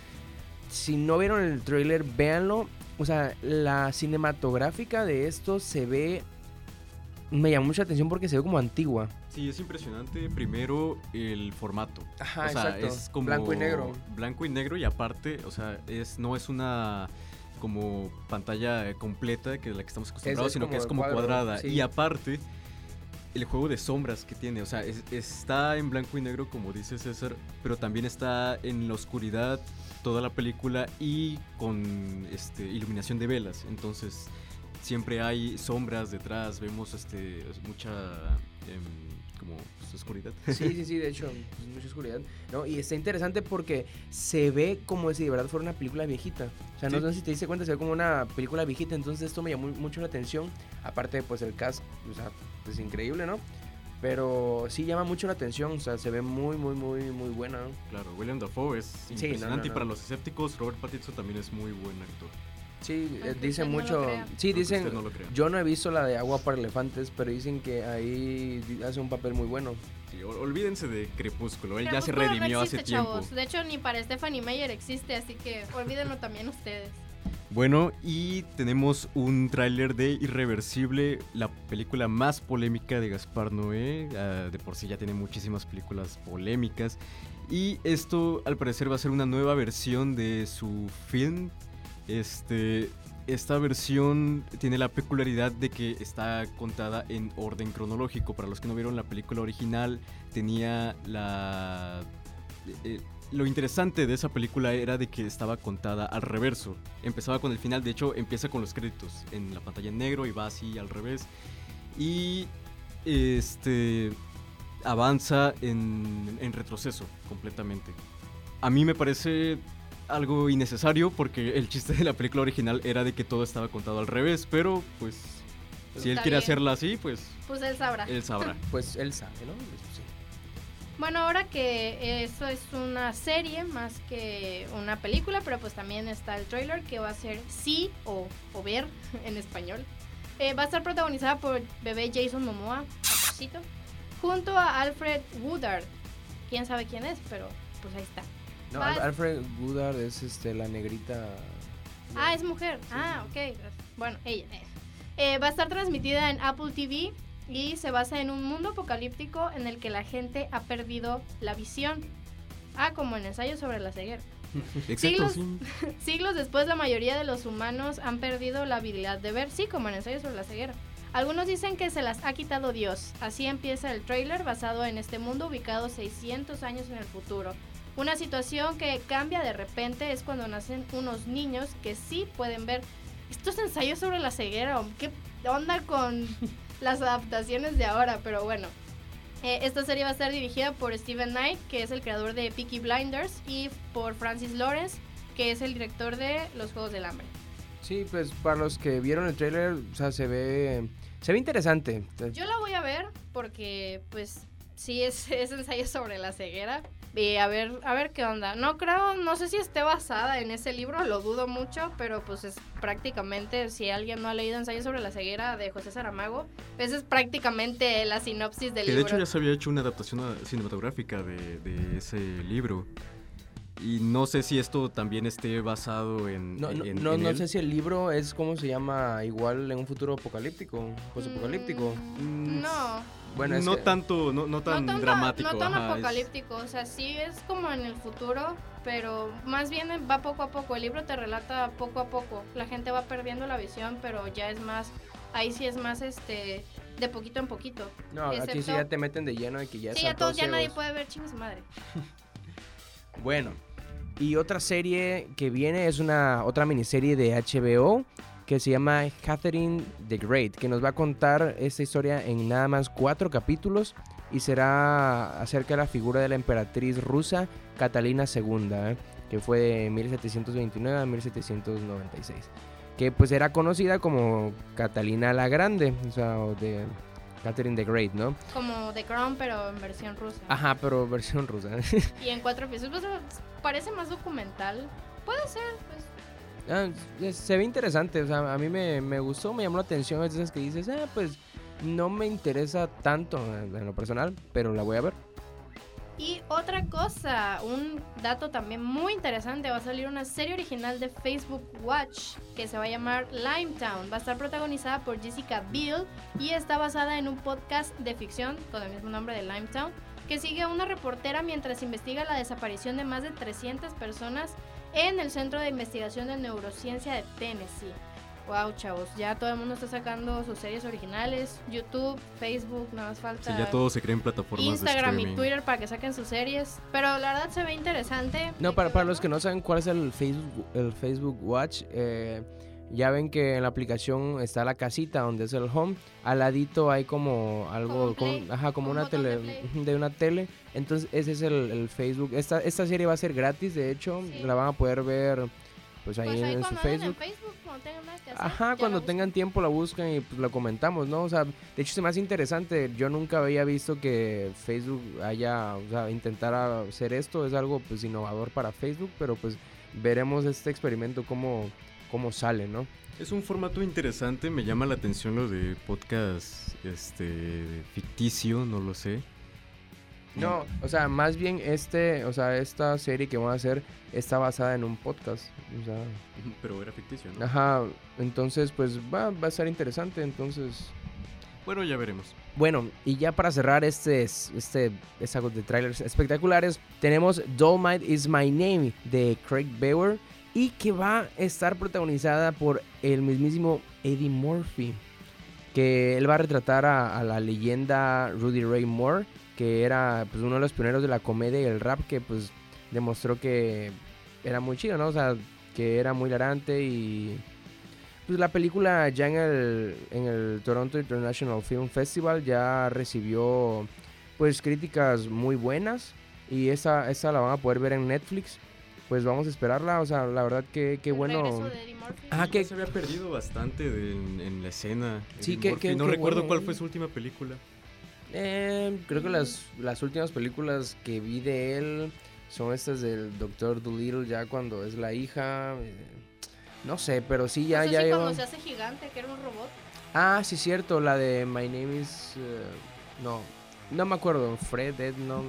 Si no vieron el trailer, véanlo. O sea, la cinematográfica de esto se ve... Me llamó mucha atención porque se ve como antigua. Sí, es impresionante. Primero, el formato. Ajá, o sea, exacto. es como Blanco y negro. Blanco y negro y aparte, o sea, es no es una como pantalla completa que la que estamos acostumbrados, es sino que es como cuadro, cuadrada sí. y aparte el juego de sombras que tiene, o sea, es- está en blanco y negro como dice César, pero también está en la oscuridad toda la película y con este iluminación de velas, entonces siempre hay sombras detrás, vemos este mucha em, como pues, oscuridad. Sí, sí, sí, de hecho, pues, mucha oscuridad. ¿no? Y está interesante porque se ve como si de verdad fuera una película viejita. O sea, no sé si te diste cuenta, se ve como una película viejita, entonces esto me llamó mucho la atención. Aparte, pues el cast, o sea, pues increíble, ¿no? Pero sí llama mucho la atención, o sea, se ve muy, muy, muy, muy buena. Claro, William Dafoe es no, impresionante no, y para los escépticos Robert Pattinson también es muy buen actor. Sí, eh, Aunque dicen no mucho. crea. sí, Aunque dicen. no. Yo no he visto la de Agua para Elefantes, pero dicen que ahí hace un papel muy bueno. Sí, ol- olvídense de Crepúsculo, él ya se Crepúsculo redimió no hace existe, tiempo. chavos. De hecho, ni para Stephanie Meyer existe, así que olvídenlo también ustedes. Bueno, y tenemos un tráiler de Irreversible, la película más polémica de Gaspar Noé. Ah, de por sí ya tiene muchísimas películas polémicas. Y esto al parecer va a ser una nueva versión de su film. Este, esta versión tiene la peculiaridad de que está contada en orden cronológico. Para los que no vieron la película original, tenía la... eh, lo interesante de esa película era de que estaba contada al reverso. Empezaba con el final, de hecho empieza con los créditos en la pantalla en negro y va así al revés. Y este avanza en, en retroceso completamente. A mí me parece algo innecesario porque el chiste de la película original era de que todo estaba contado al revés, pero pues si él Está quiere bien. hacerla así, pues Pues él sabrá. él sabrá. Pues él sabe, ¿no? Sí. Bueno, ahora que eso es una serie más que una película, pero pues también está el trailer que va a ser sí o, o ver en español. Eh, va a estar protagonizada por bebé Jason Momoa, papacito, junto a Alfred Woodard. Quién sabe quién es, pero pues ahí está. No, Al- Alfred Woodard es este, la negrita. Ah, es mujer. Ah, ok. Bueno, ella. eh. Eh, va a estar transmitida en Apple TV y se basa en un mundo apocalíptico en el que la gente ha perdido la visión. Ah, como en ensayo sobre la ceguera. Exacto, Siglos- sí. Siglos después, la mayoría de los humanos han perdido la habilidad de ver, sí, como en ensayo sobre la ceguera. Algunos dicen que se las ha quitado Dios. Así empieza el trailer basado en este mundo ubicado 600 años en el futuro. Una situación que cambia de repente es cuando nacen unos niños que sí pueden ver. Estos ensayos sobre la ceguera, ¿qué onda con las adaptaciones de ahora? Pero bueno, eh, esta serie va a estar dirigida por Steven Knight, que es el creador de Peaky Blinders, y por Francis Lawrence, que es el director de Los Juegos del Hambre. Sí, pues para los que vieron el o sea, se ve. Se ve interesante. Yo la voy a ver porque, pues, sí es, es ensayo sobre la ceguera. Y a ver, a ver qué onda. No creo, no sé si esté basada en ese libro, lo dudo mucho, pero pues es prácticamente, si alguien no ha leído ensayo sobre la ceguera de José Saramago, esa es prácticamente la sinopsis del Que de libro. hecho ya se había hecho una adaptación a- cinematográfica de, de ese libro. Y no sé si esto también esté basado en. No, no, en- no, en no él. sé si el libro es como se llama igual en un futuro apocalíptico, posapocalíptico. Mm, No, Bueno, es no que- tanto, no, no tan no tan, dramático. No tan ajá, es- apocalíptico, o sea, sí es como en el futuro, pero más bien va poco a poco. El libro te relata poco a poco. La gente va perdiendo la visión, pero ya es más, ahí sí es más este de poquito en poquito. No, aquí sí ya te meten de lleno de que ya sí, ya todos, todos ya nadie puede ver chingue su madre. Bueno, y otra serie que viene es una otra miniserie de HBO que se llama Catherine the Great, que nos va a contar esta historia en nada más cuatro capítulos y será acerca de la figura de la emperatriz rusa Catalina II, ¿eh? que fue de 1729 a 1796, que pues era conocida como Catalina la Grande, o sea, de Catherine the Great, ¿no? Como The Crown, pero en versión rusa. Ajá, pero versión rusa. Y en cuatro episodios, pues, parece más documental. Puede ser, pues. Ah, se ve interesante, o sea, a mí me, me gustó, me llamó la atención, es esas que dices, ah, pues no me interesa tanto en lo personal, pero la voy a ver. Y otra cosa, un dato también muy interesante, va a salir una serie original de Facebook Watch que se va a llamar Limetown. Va a estar protagonizada por Jessica Biel y está basada en un podcast de ficción con el mismo nombre de Limetown que sigue a una reportera mientras investiga la desaparición de más de 300 personas en el Centro de Investigación de Neurociencia de Tennessee. Wow, chavos, ya todo el mundo está sacando sus series originales, YouTube, Facebook, nada más falta Sí, ya todo se crea en plataformas Instagram de y. Twitter para que saquen sus series. Pero la verdad se ve interesante. No, para, para los que no saben cuál es el Facebook, el Facebook Watch, eh, ya ven que en la aplicación está la casita donde es el home, al ladito hay como algo, como- ajá, como un una de tele, de una tele, entonces ese es el, el Facebook. Esta, esta serie va a ser gratis, de hecho, Sí. la van a poder ver pues ahí, Pues ahí en su Facebook. en Facebook, cuando tengan nada que hacer. Ajá, cuando tengan tiempo la buscan y pues la comentamos, ¿no? O sea, de hecho se me hace interesante. Yo nunca había visto que Facebook haya, o sea, intentara hacer esto. Es algo pues innovador para Facebook, pero pues veremos este experimento cómo, cómo sale, ¿no? Es un formato interesante, me llama la atención lo de podcast este ficticio, no lo sé. No, o sea, más bien este, o sea, esta serie que van a hacer está basada en un podcast. O sea, Pero era ficticio, ¿no? ajá, entonces pues va, va a estar interesante, entonces... Bueno, ya veremos. Bueno, y ya para cerrar este, este, esta de trailers espectaculares, tenemos Dolmite is My Name de Craig Bauer y que va a estar protagonizada por el mismísimo Eddie Murphy, que él va a retratar a, a la leyenda Rudy Ray Moore, que era pues, uno de los pioneros de la comedia y el rap, que pues demostró que era muy chido, ¿no? O sea, que era muy larante y pues la película ya en el, en el Toronto International Film Festival ya recibió pues críticas muy buenas y esa, esa la van a poder ver en Netflix. Pues vamos a esperarla, o sea, la verdad que bueno. de. Ah, que- se había perdido bastante de- en, en la escena. Sí, que- que- No recuerdo bueno, cuál fue su última película. Eh, creo que las, las últimas películas que vi de él son estas del Doctor Dolittle ya cuando es la hija. eh, no sé, pero sí ya, no sé ya si cuando se hace gigante, que era un robot. Ah, sí, cierto, la de My Name is. eh, no, no me acuerdo, Fred, Ed, no.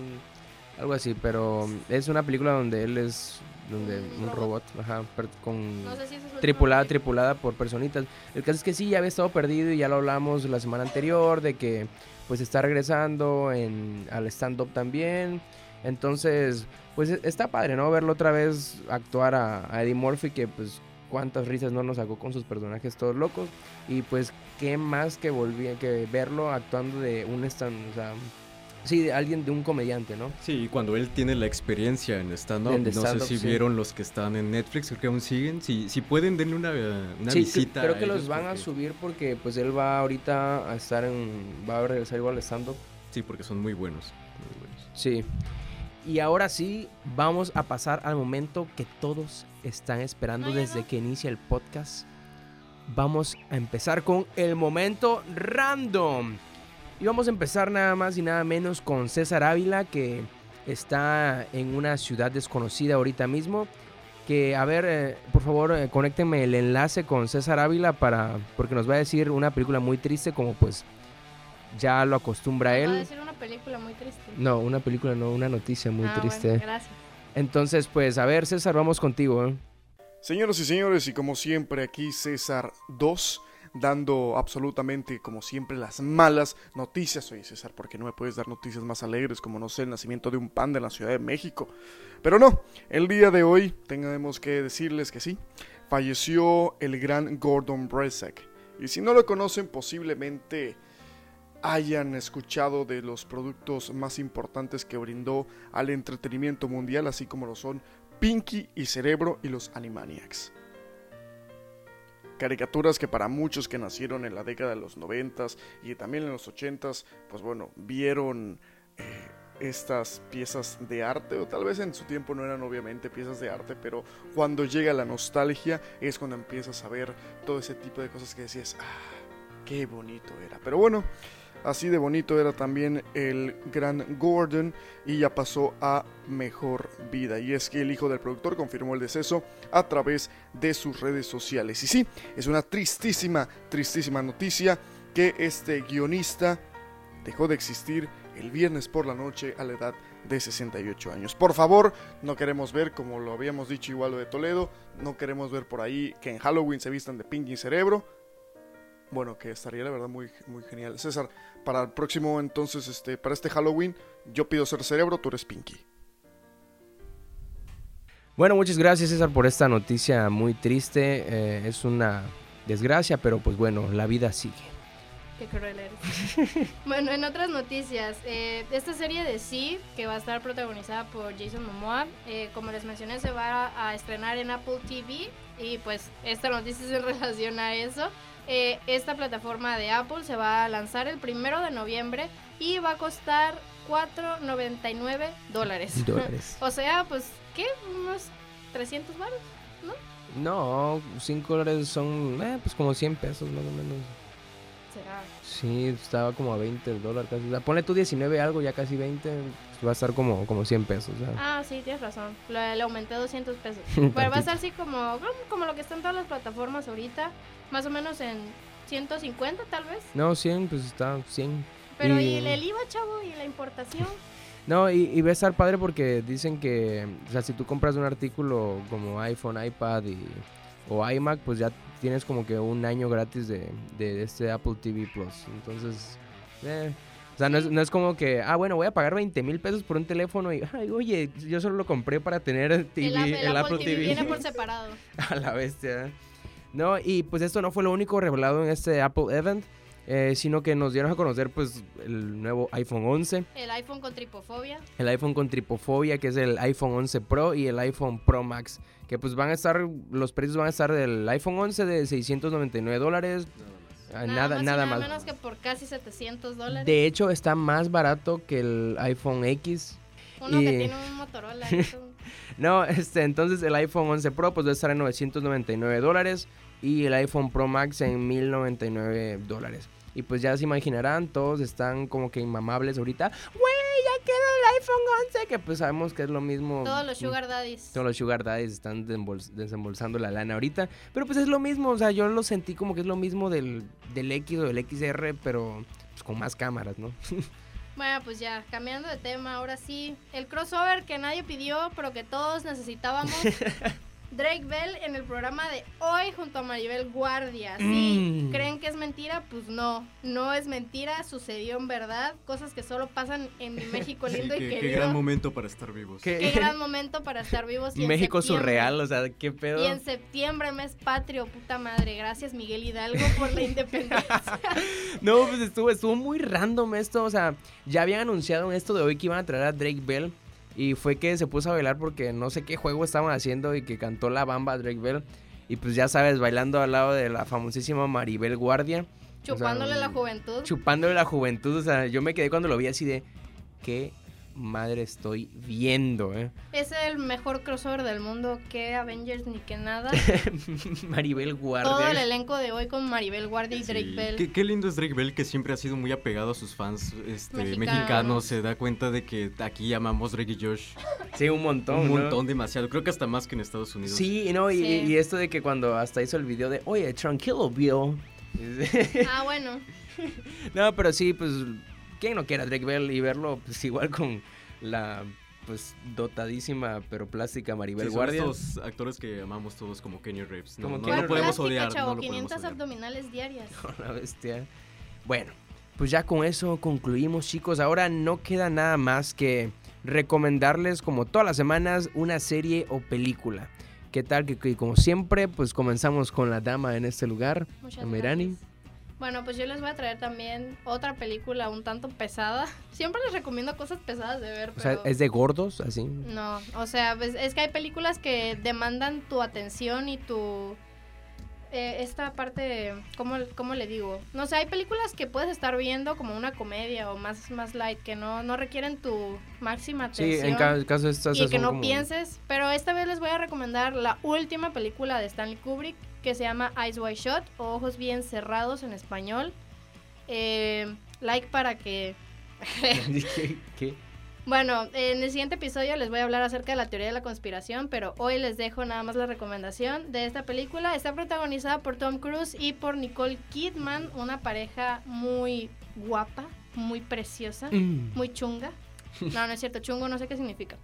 Algo así, pero es una película donde él es. Donde Un un robot, ajá, con. No sé si esa es su última tripulada, tripulada por personitas. El caso es que sí, ya había estado perdido y ya lo hablamos la semana anterior de que pues está regresando en, al stand-up también. Entonces, pues e- está padre, ¿no? Verlo otra vez actuar a, Eddie Murphy, que pues cuántas risas no nos sacó con sus personajes todos locos. Y pues qué más que volví, que verlo actuando de un stand, o sea, sí, de alguien, de un comediante, ¿no? Sí, y cuando él tiene la experiencia en stand-up, no sé si sí. vieron los que están en Netflix, creo que aún siguen. Si, si pueden, denle una, una Sí, visita. creo que los van a subir porque pues él va ahorita a estar en, va a regresar igual al stand-up. Sí, porque son muy buenos. muy buenos. Sí. Y ahora sí, vamos a pasar al momento que todos están esperando desde que inicia el podcast. Vamos a empezar con el momento random. Y vamos a empezar nada más y nada menos con César Ávila, que está en una ciudad desconocida ahorita mismo. Que, a ver, eh, por favor, eh, conéctenme el enlace con César Ávila para, porque nos va a decir una película muy triste como pues ya lo acostumbra Va a él. decir una película muy triste. No, una película, no, una noticia muy Ah, bueno, triste. gracias. Entonces, pues, a ver, César, vamos contigo. ¿eh? Señoras y señores, y como siempre aquí César 2, dando absolutamente como siempre las malas noticias. Oye César, ¿por qué no me puedes dar noticias más alegres como no sé el nacimiento de un panda en la Ciudad de México? Pero no, el día de hoy tenemos que decirles que sí, falleció el gran Gordon Bresek. Y si no lo conocen, posiblemente hayan escuchado de los productos más importantes que brindó al entretenimiento mundial, así como lo son Pinky y Cerebro y los Animaniacs. Caricaturas que para muchos que nacieron en la década de los 90 y también en los 80 pues bueno, vieron eh, estas piezas de arte, o tal vez en su tiempo no eran obviamente piezas de arte, pero cuando llega la nostalgia es cuando empiezas a ver todo ese tipo de cosas que decías, ah, qué bonito era. Pero bueno, Así de bonito era también el gran Gordon y ya pasó a mejor vida. Y es que el hijo del productor confirmó el deceso a través de sus redes sociales. Y sí, es una tristísima, tristísima noticia que este guionista dejó de existir el viernes por la noche a la edad de 68 años. Por favor, no queremos ver, como lo habíamos dicho igual de Toledo, no queremos ver por ahí que en Halloween se vistan de Pinky Cerebro. Bueno, que estaría la verdad muy, muy genial. César, para el próximo entonces, este, para este Halloween, yo pido ser cerebro, tú eres Pinky. Bueno, muchas gracias, César, por esta noticia muy triste. Eh, es una desgracia, pero pues bueno, la vida sigue. Qué cruel eres. bueno, en otras noticias, eh, esta serie de Sí, que va a estar protagonizada por Jason Momoa, eh, como les mencioné, se va a, a estrenar en Apple TV y pues esta noticia es en relación a eso. Eh, esta plataforma de Apple se va a lanzar el primero de noviembre y va a costar 4.99 dólares. Dólares. o sea, pues, ¿qué? Unos 300 baros. No, 5 dólares son, eh, pues como 100 pesos más o menos. Será. Sí, estaba como a 20 el dólar casi. O sea, ponle tú 19 algo, ya casi 20, pues va a estar como, como 100 pesos. Ah, sí, tienes razón. Le, aumenté 200 pesos. Pero va a estar así como, como lo que está en todas las plataformas ahorita. Más o menos en 150 tal vez. No, 100, pues está 100. Pero Y- ¿y el IVA, chavo? ¿Y la importación? No, y, y va a estar padre porque dicen que, o sea, si tú compras un artículo como iPhone, iPad y, o iMac, pues ya tienes como que un año gratis de, de este Apple TV Plus. Entonces, eh, o sea, no es, no es como que, ah, bueno, voy a pagar 20 mil pesos por un teléfono y, ay, oye, yo solo lo compré para tener TV, el, el el Apple Apple TV TV. viene por separado. a la bestia. No, y pues esto no fue lo único revelado en este Apple Event, eh, sino que nos dieron a conocer pues el nuevo iPhone 11, El iPhone con tripofobia. el iPhone con tripofobia, que es el iPhone 11 Pro y el iPhone Pro Max, que pues van a estar, los precios van a estar del iPhone 11 de 699 dólares, ah, nada, y nada más. menos que por casi 700 dólares. De hecho, está más barato que el iPhone X. Uno y- que tiene un Motorola. No, este, entonces el iPhone 11 Pro pues va a estar en 999 dólares y el iPhone Pro Max en 1099 dólares. Y pues ya se imaginarán, todos están como que inmamables ahorita. Güey, ya queda el iPhone 11, que pues sabemos que es lo mismo. Todos los Sugar Daddies. Todos los Sugar Daddies están desembols- desembolsando la lana ahorita. Pero pues es lo mismo, o sea, yo lo sentí como que es lo mismo del, del X o del XR, pero pues, con más cámaras, ¿no? Bueno, pues ya, cambiando de tema, ahora sí. El crossover que nadie pidió, pero que todos necesitábamos. Drake Bell en el programa de hoy junto a Maribel Guardia. ¿Sí? Mm. ¿Creen que es mentira? Pues no, no es mentira, sucedió en verdad. Cosas que solo pasan en México Sí, lindo y qué, qué querido. gran momento para estar vivos. ¿Qué? Qué gran momento para estar vivos. y en México surreal, o sea, qué pedo. Y en septiembre, mes patrio, puta madre. Gracias, Miguel Hidalgo, por la independencia. No, pues estuvo, estuvo muy random esto. O sea, ya habían anunciado en esto de hoy que iban a traer a Drake Bell. Y fue que se puso a bailar porque no sé qué juego estaban haciendo y que cantó la bamba Drake Bell. Y pues ya sabes, bailando al lado de la famosísima Maribel Guardia, Chupándole O sea, la juventud. chupándole la juventud. O sea, yo me quedé cuando lo vi así de, ¿qué madre estoy viendo, eh? Es el mejor crossover del mundo que Avengers ni que nada. Maribel Guardia. Todo el elenco de hoy con Maribel Guardia y Sí, Drake Bell. Qué, qué lindo es Drake Bell que siempre ha sido muy apegado a sus fans este, Mexicanos. mexicanos. Se da cuenta de que aquí amamos Drake y Josh Sí, un montón. un ¿no? montón demasiado. Creo que hasta más que en Estados Unidos. Sí, no, y, Sí. y esto de que cuando hasta hizo el video de, oye, tranquilo, Bill. Ah, bueno. no, pero sí, pues, ¿quién no quiera Drake Bell y verlo pues igual con la, pues, dotadísima pero plástica Sí, Maribel son Guardia? estos actores que amamos todos como Kenny Reeves. No, Como no lo Reeves. podemos Plástica, odiar. chavo, no lo podemos 500 odiar. abdominales diarias. Una bestia. Bueno, pues ya con eso concluimos, chicos. Ahora no queda nada más que recomendarles, como todas las semanas, una serie o película. ¿Qué tal? Que, que como siempre, pues comenzamos con la dama en este lugar, Muchas Merani. gracias. Bueno, pues yo les voy a traer también otra película un tanto pesada. Siempre les recomiendo cosas pesadas de ver, O sea, es de gordos, así. No, o sea, pues, es que hay películas que demandan tu atención y tu... eh, esta parte, ¿cómo, ¿cómo le digo? No sé, hay películas que puedes estar viendo como una comedia o más, más light, que no, no requieren tu máxima Sí, atención. en ca- caso de estas y que no como- pienses, pero esta vez les voy a recomendar la última película de Stanley Kubrick que se llama Eyes Wide Shut o Ojos Bien Cerrados en español. Eh, like para que ¿Qué? ¿Qué? bueno, en el siguiente episodio les voy a hablar acerca de la teoría de la conspiración, pero hoy les dejo nada más la recomendación de esta película. Está protagonizada por Tom Cruise y por Nicole Kidman, una pareja muy guapa, muy preciosa, Mm. muy chunga. No, no es cierto, chungo no sé qué significa.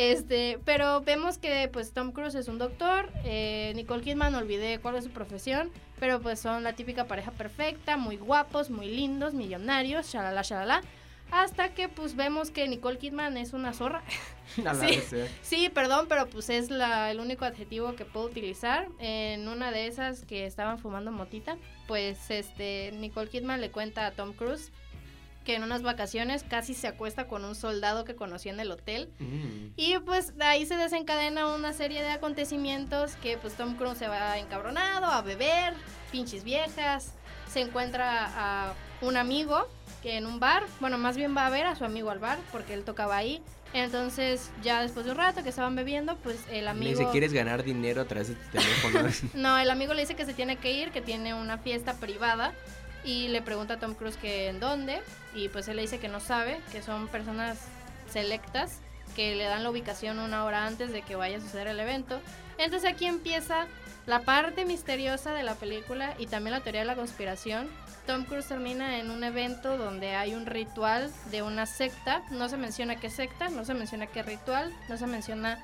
Este, pero vemos que pues Tom Cruise es un doctor, eh, Nicole Kidman olvidé cuál es su profesión, pero pues son la típica pareja perfecta, muy guapos, muy lindos, millonarios, shalala, shalala. Hasta que pues vemos que Nicole Kidman es una zorra. Sí. Sí, perdón, pero pues es la, el único adjetivo que puedo utilizar. En una de esas que estaban fumando motita, pues este Nicole Kidman le cuenta a Tom Cruise que en unas vacaciones casi se acuesta con un soldado que conoció en el hotel. Mm. Y pues de ahí se desencadena una serie de acontecimientos que pues Tom Cruise se va encabronado a beber, pinches viejas, se encuentra a un amigo que en un bar, bueno, más bien va a ver a su amigo al bar porque él tocaba ahí. Entonces, ya después de un rato que estaban bebiendo, pues el Le amigo... dice, ¿quieres ganar dinero a través de tu teléfono? No, el amigo le dice que se tiene que ir, que tiene una fiesta privada y le pregunta a Tom Cruise que en dónde y pues él le dice que no sabe, que son personas selectas que le dan la ubicación una hora antes de que vaya a suceder el evento. Entonces aquí empieza la parte misteriosa de la película y también la teoría de la conspiración. Tom Cruise termina en un evento donde hay un ritual de una secta. No se menciona qué secta, no se menciona qué ritual, no se menciona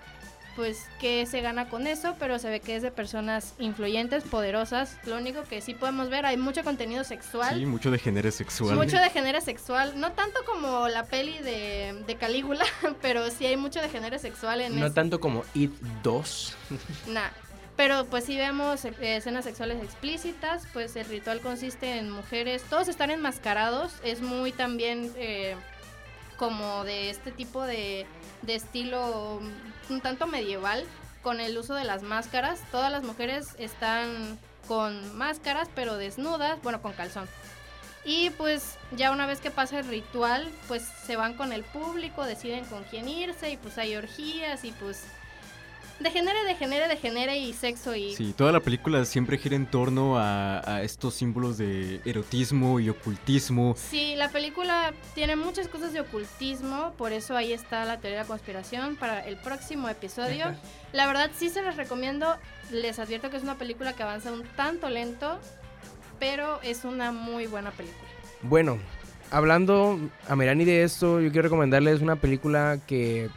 pues qué se gana con eso, pero se ve que es de personas influyentes, poderosas. Lo único que sí podemos ver, hay mucho contenido sexual. Sí, mucho de género sexual. Mucho de género sexual, no tanto como la peli de, de Calígula, pero sí hay mucho de género sexual en No tanto como It 2. Nah. Pero pues sí vemos eh, escenas sexuales explícitas, pues el ritual consiste en mujeres, todos están enmascarados, es muy también eh, como de este tipo de, de estilo un tanto medieval, con el uso de las máscaras, todas las mujeres están con máscaras pero desnudas, bueno con calzón. Y pues ya una vez que pasa el ritual, pues se van con el público, deciden con quién irse y pues hay orgías y pues degenere, degenere, degenere y sexo y Sí, toda la película siempre gira en torno a, a estos símbolos de erotismo y ocultismo. Sí, la película tiene muchas cosas de ocultismo, por eso ahí está la teoría de la conspiración para el próximo episodio. La verdad sí se los recomiendo, les advierto que es una película que avanza un tanto lento, pero es una muy buena película. Bueno, hablando a Merani de esto, yo quiero recomendarles una película que,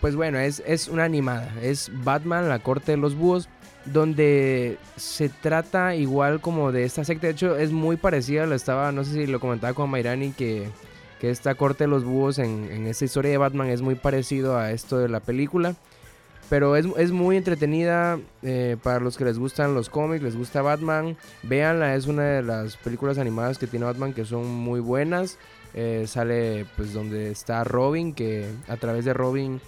pues bueno, es, es una animada. Es Batman, la corte de los búhos, donde se trata igual como de esta secta. De hecho, es muy parecida, lo estaba, no sé si lo comentaba con Mayrani, que, que esta corte de los búhos en, en esta historia de Batman es muy parecido a esto de la película. Pero es, es muy entretenida eh, para los que les gustan los cómics, les gusta Batman. Véanla, es una de las películas animadas que tiene Batman que son muy buenas. Eh, sale pues donde está Robin, que a través de Robin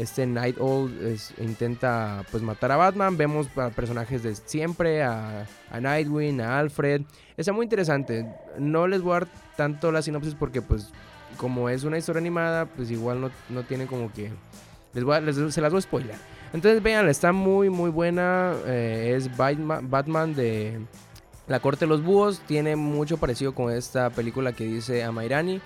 este Night Owl intenta pues matar a Batman. Vemos a personajes de siempre, a, a Nightwing, a Alfred. Está muy interesante. No les voy a dar tanto la sinopsis porque pues como es una historia animada, pues igual no, no tiene como que... Les voy a- se las voy a spoiler. Entonces véanla, está muy muy buena. eh, es Batman de La Corte de los Búhos. Tiene mucho parecido con esta película que dice Amairani.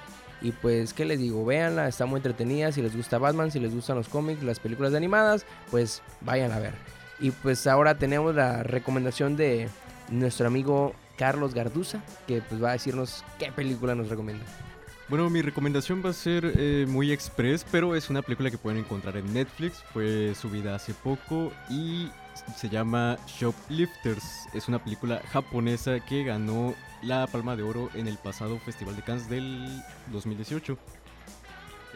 Y pues, ¿qué les digo? Véanla, está muy entretenida. Si les gusta Batman, si les gustan los cómics, las películas animadas, pues vayan a ver. Y pues ahora tenemos la recomendación de nuestro amigo Carlos Garduza, que pues va a decirnos qué película nos recomienda. Bueno, mi recomendación va a ser eh, muy express, pero es una película que pueden encontrar en Netflix. Fue subida hace poco y se llama Shoplifters. Es una película japonesa que ganó la Palma de Oro en el pasado Festival de Cannes del 2018.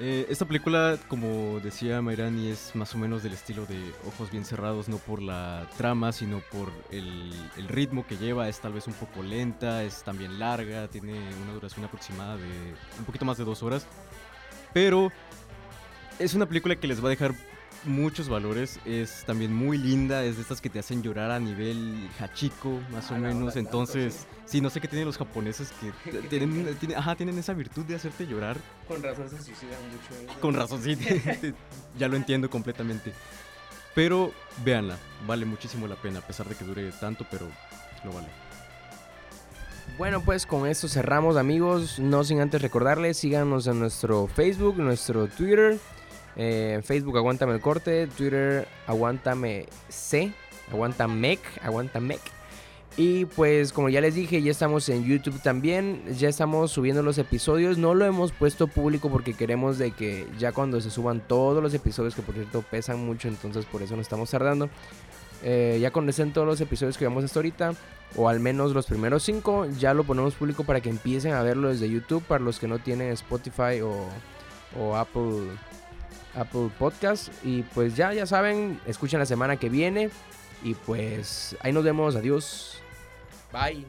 Eh, esta película, como decía Mayrani, es más o menos del estilo de Ojos bien cerrados, no por la trama, sino por el ritmo que lleva. Es tal vez un poco lenta, es también larga, tiene una duración aproximada de un poquito más de dos horas. Pero es una película que les va a dejar muchos valores. Es también muy linda, es de estas que te hacen llorar a nivel hachiko, más o A la menos. hora tanto, Entonces, sí, no sé qué tienen los japoneses que tienen, tienen- ajá, tienen esa virtud de hacerte llorar. Con razón se suicidan mucho. Con razón, sí, ya lo entiendo completamente. Pero véanla, vale muchísimo la pena, a pesar de que dure tanto, pero lo vale. Bueno, pues con esto cerramos, amigos. No sin antes recordarles, síganos en nuestro Facebook, nuestro Twitter. Eh, Facebook, Aguántame el Corte. Twitter, Aguántame C. Aguantamec, Aguantamec. Y pues, como ya les dije, ya estamos en YouTube también. Ya estamos subiendo los episodios. No lo hemos puesto público porque queremos de que ya cuando se suban todos los episodios, que por cierto pesan mucho, entonces por eso nos estamos tardando. Eh, ya cuando estén todos los episodios que vamos hasta ahorita, o al menos los primeros cinco, ya lo ponemos público para que empiecen a verlo desde YouTube para los que no tienen Spotify o Apple, Apple Podcast. Y pues ya, ya saben, escuchen la semana que viene. Y pues ahí nos vemos, adiós. Bye.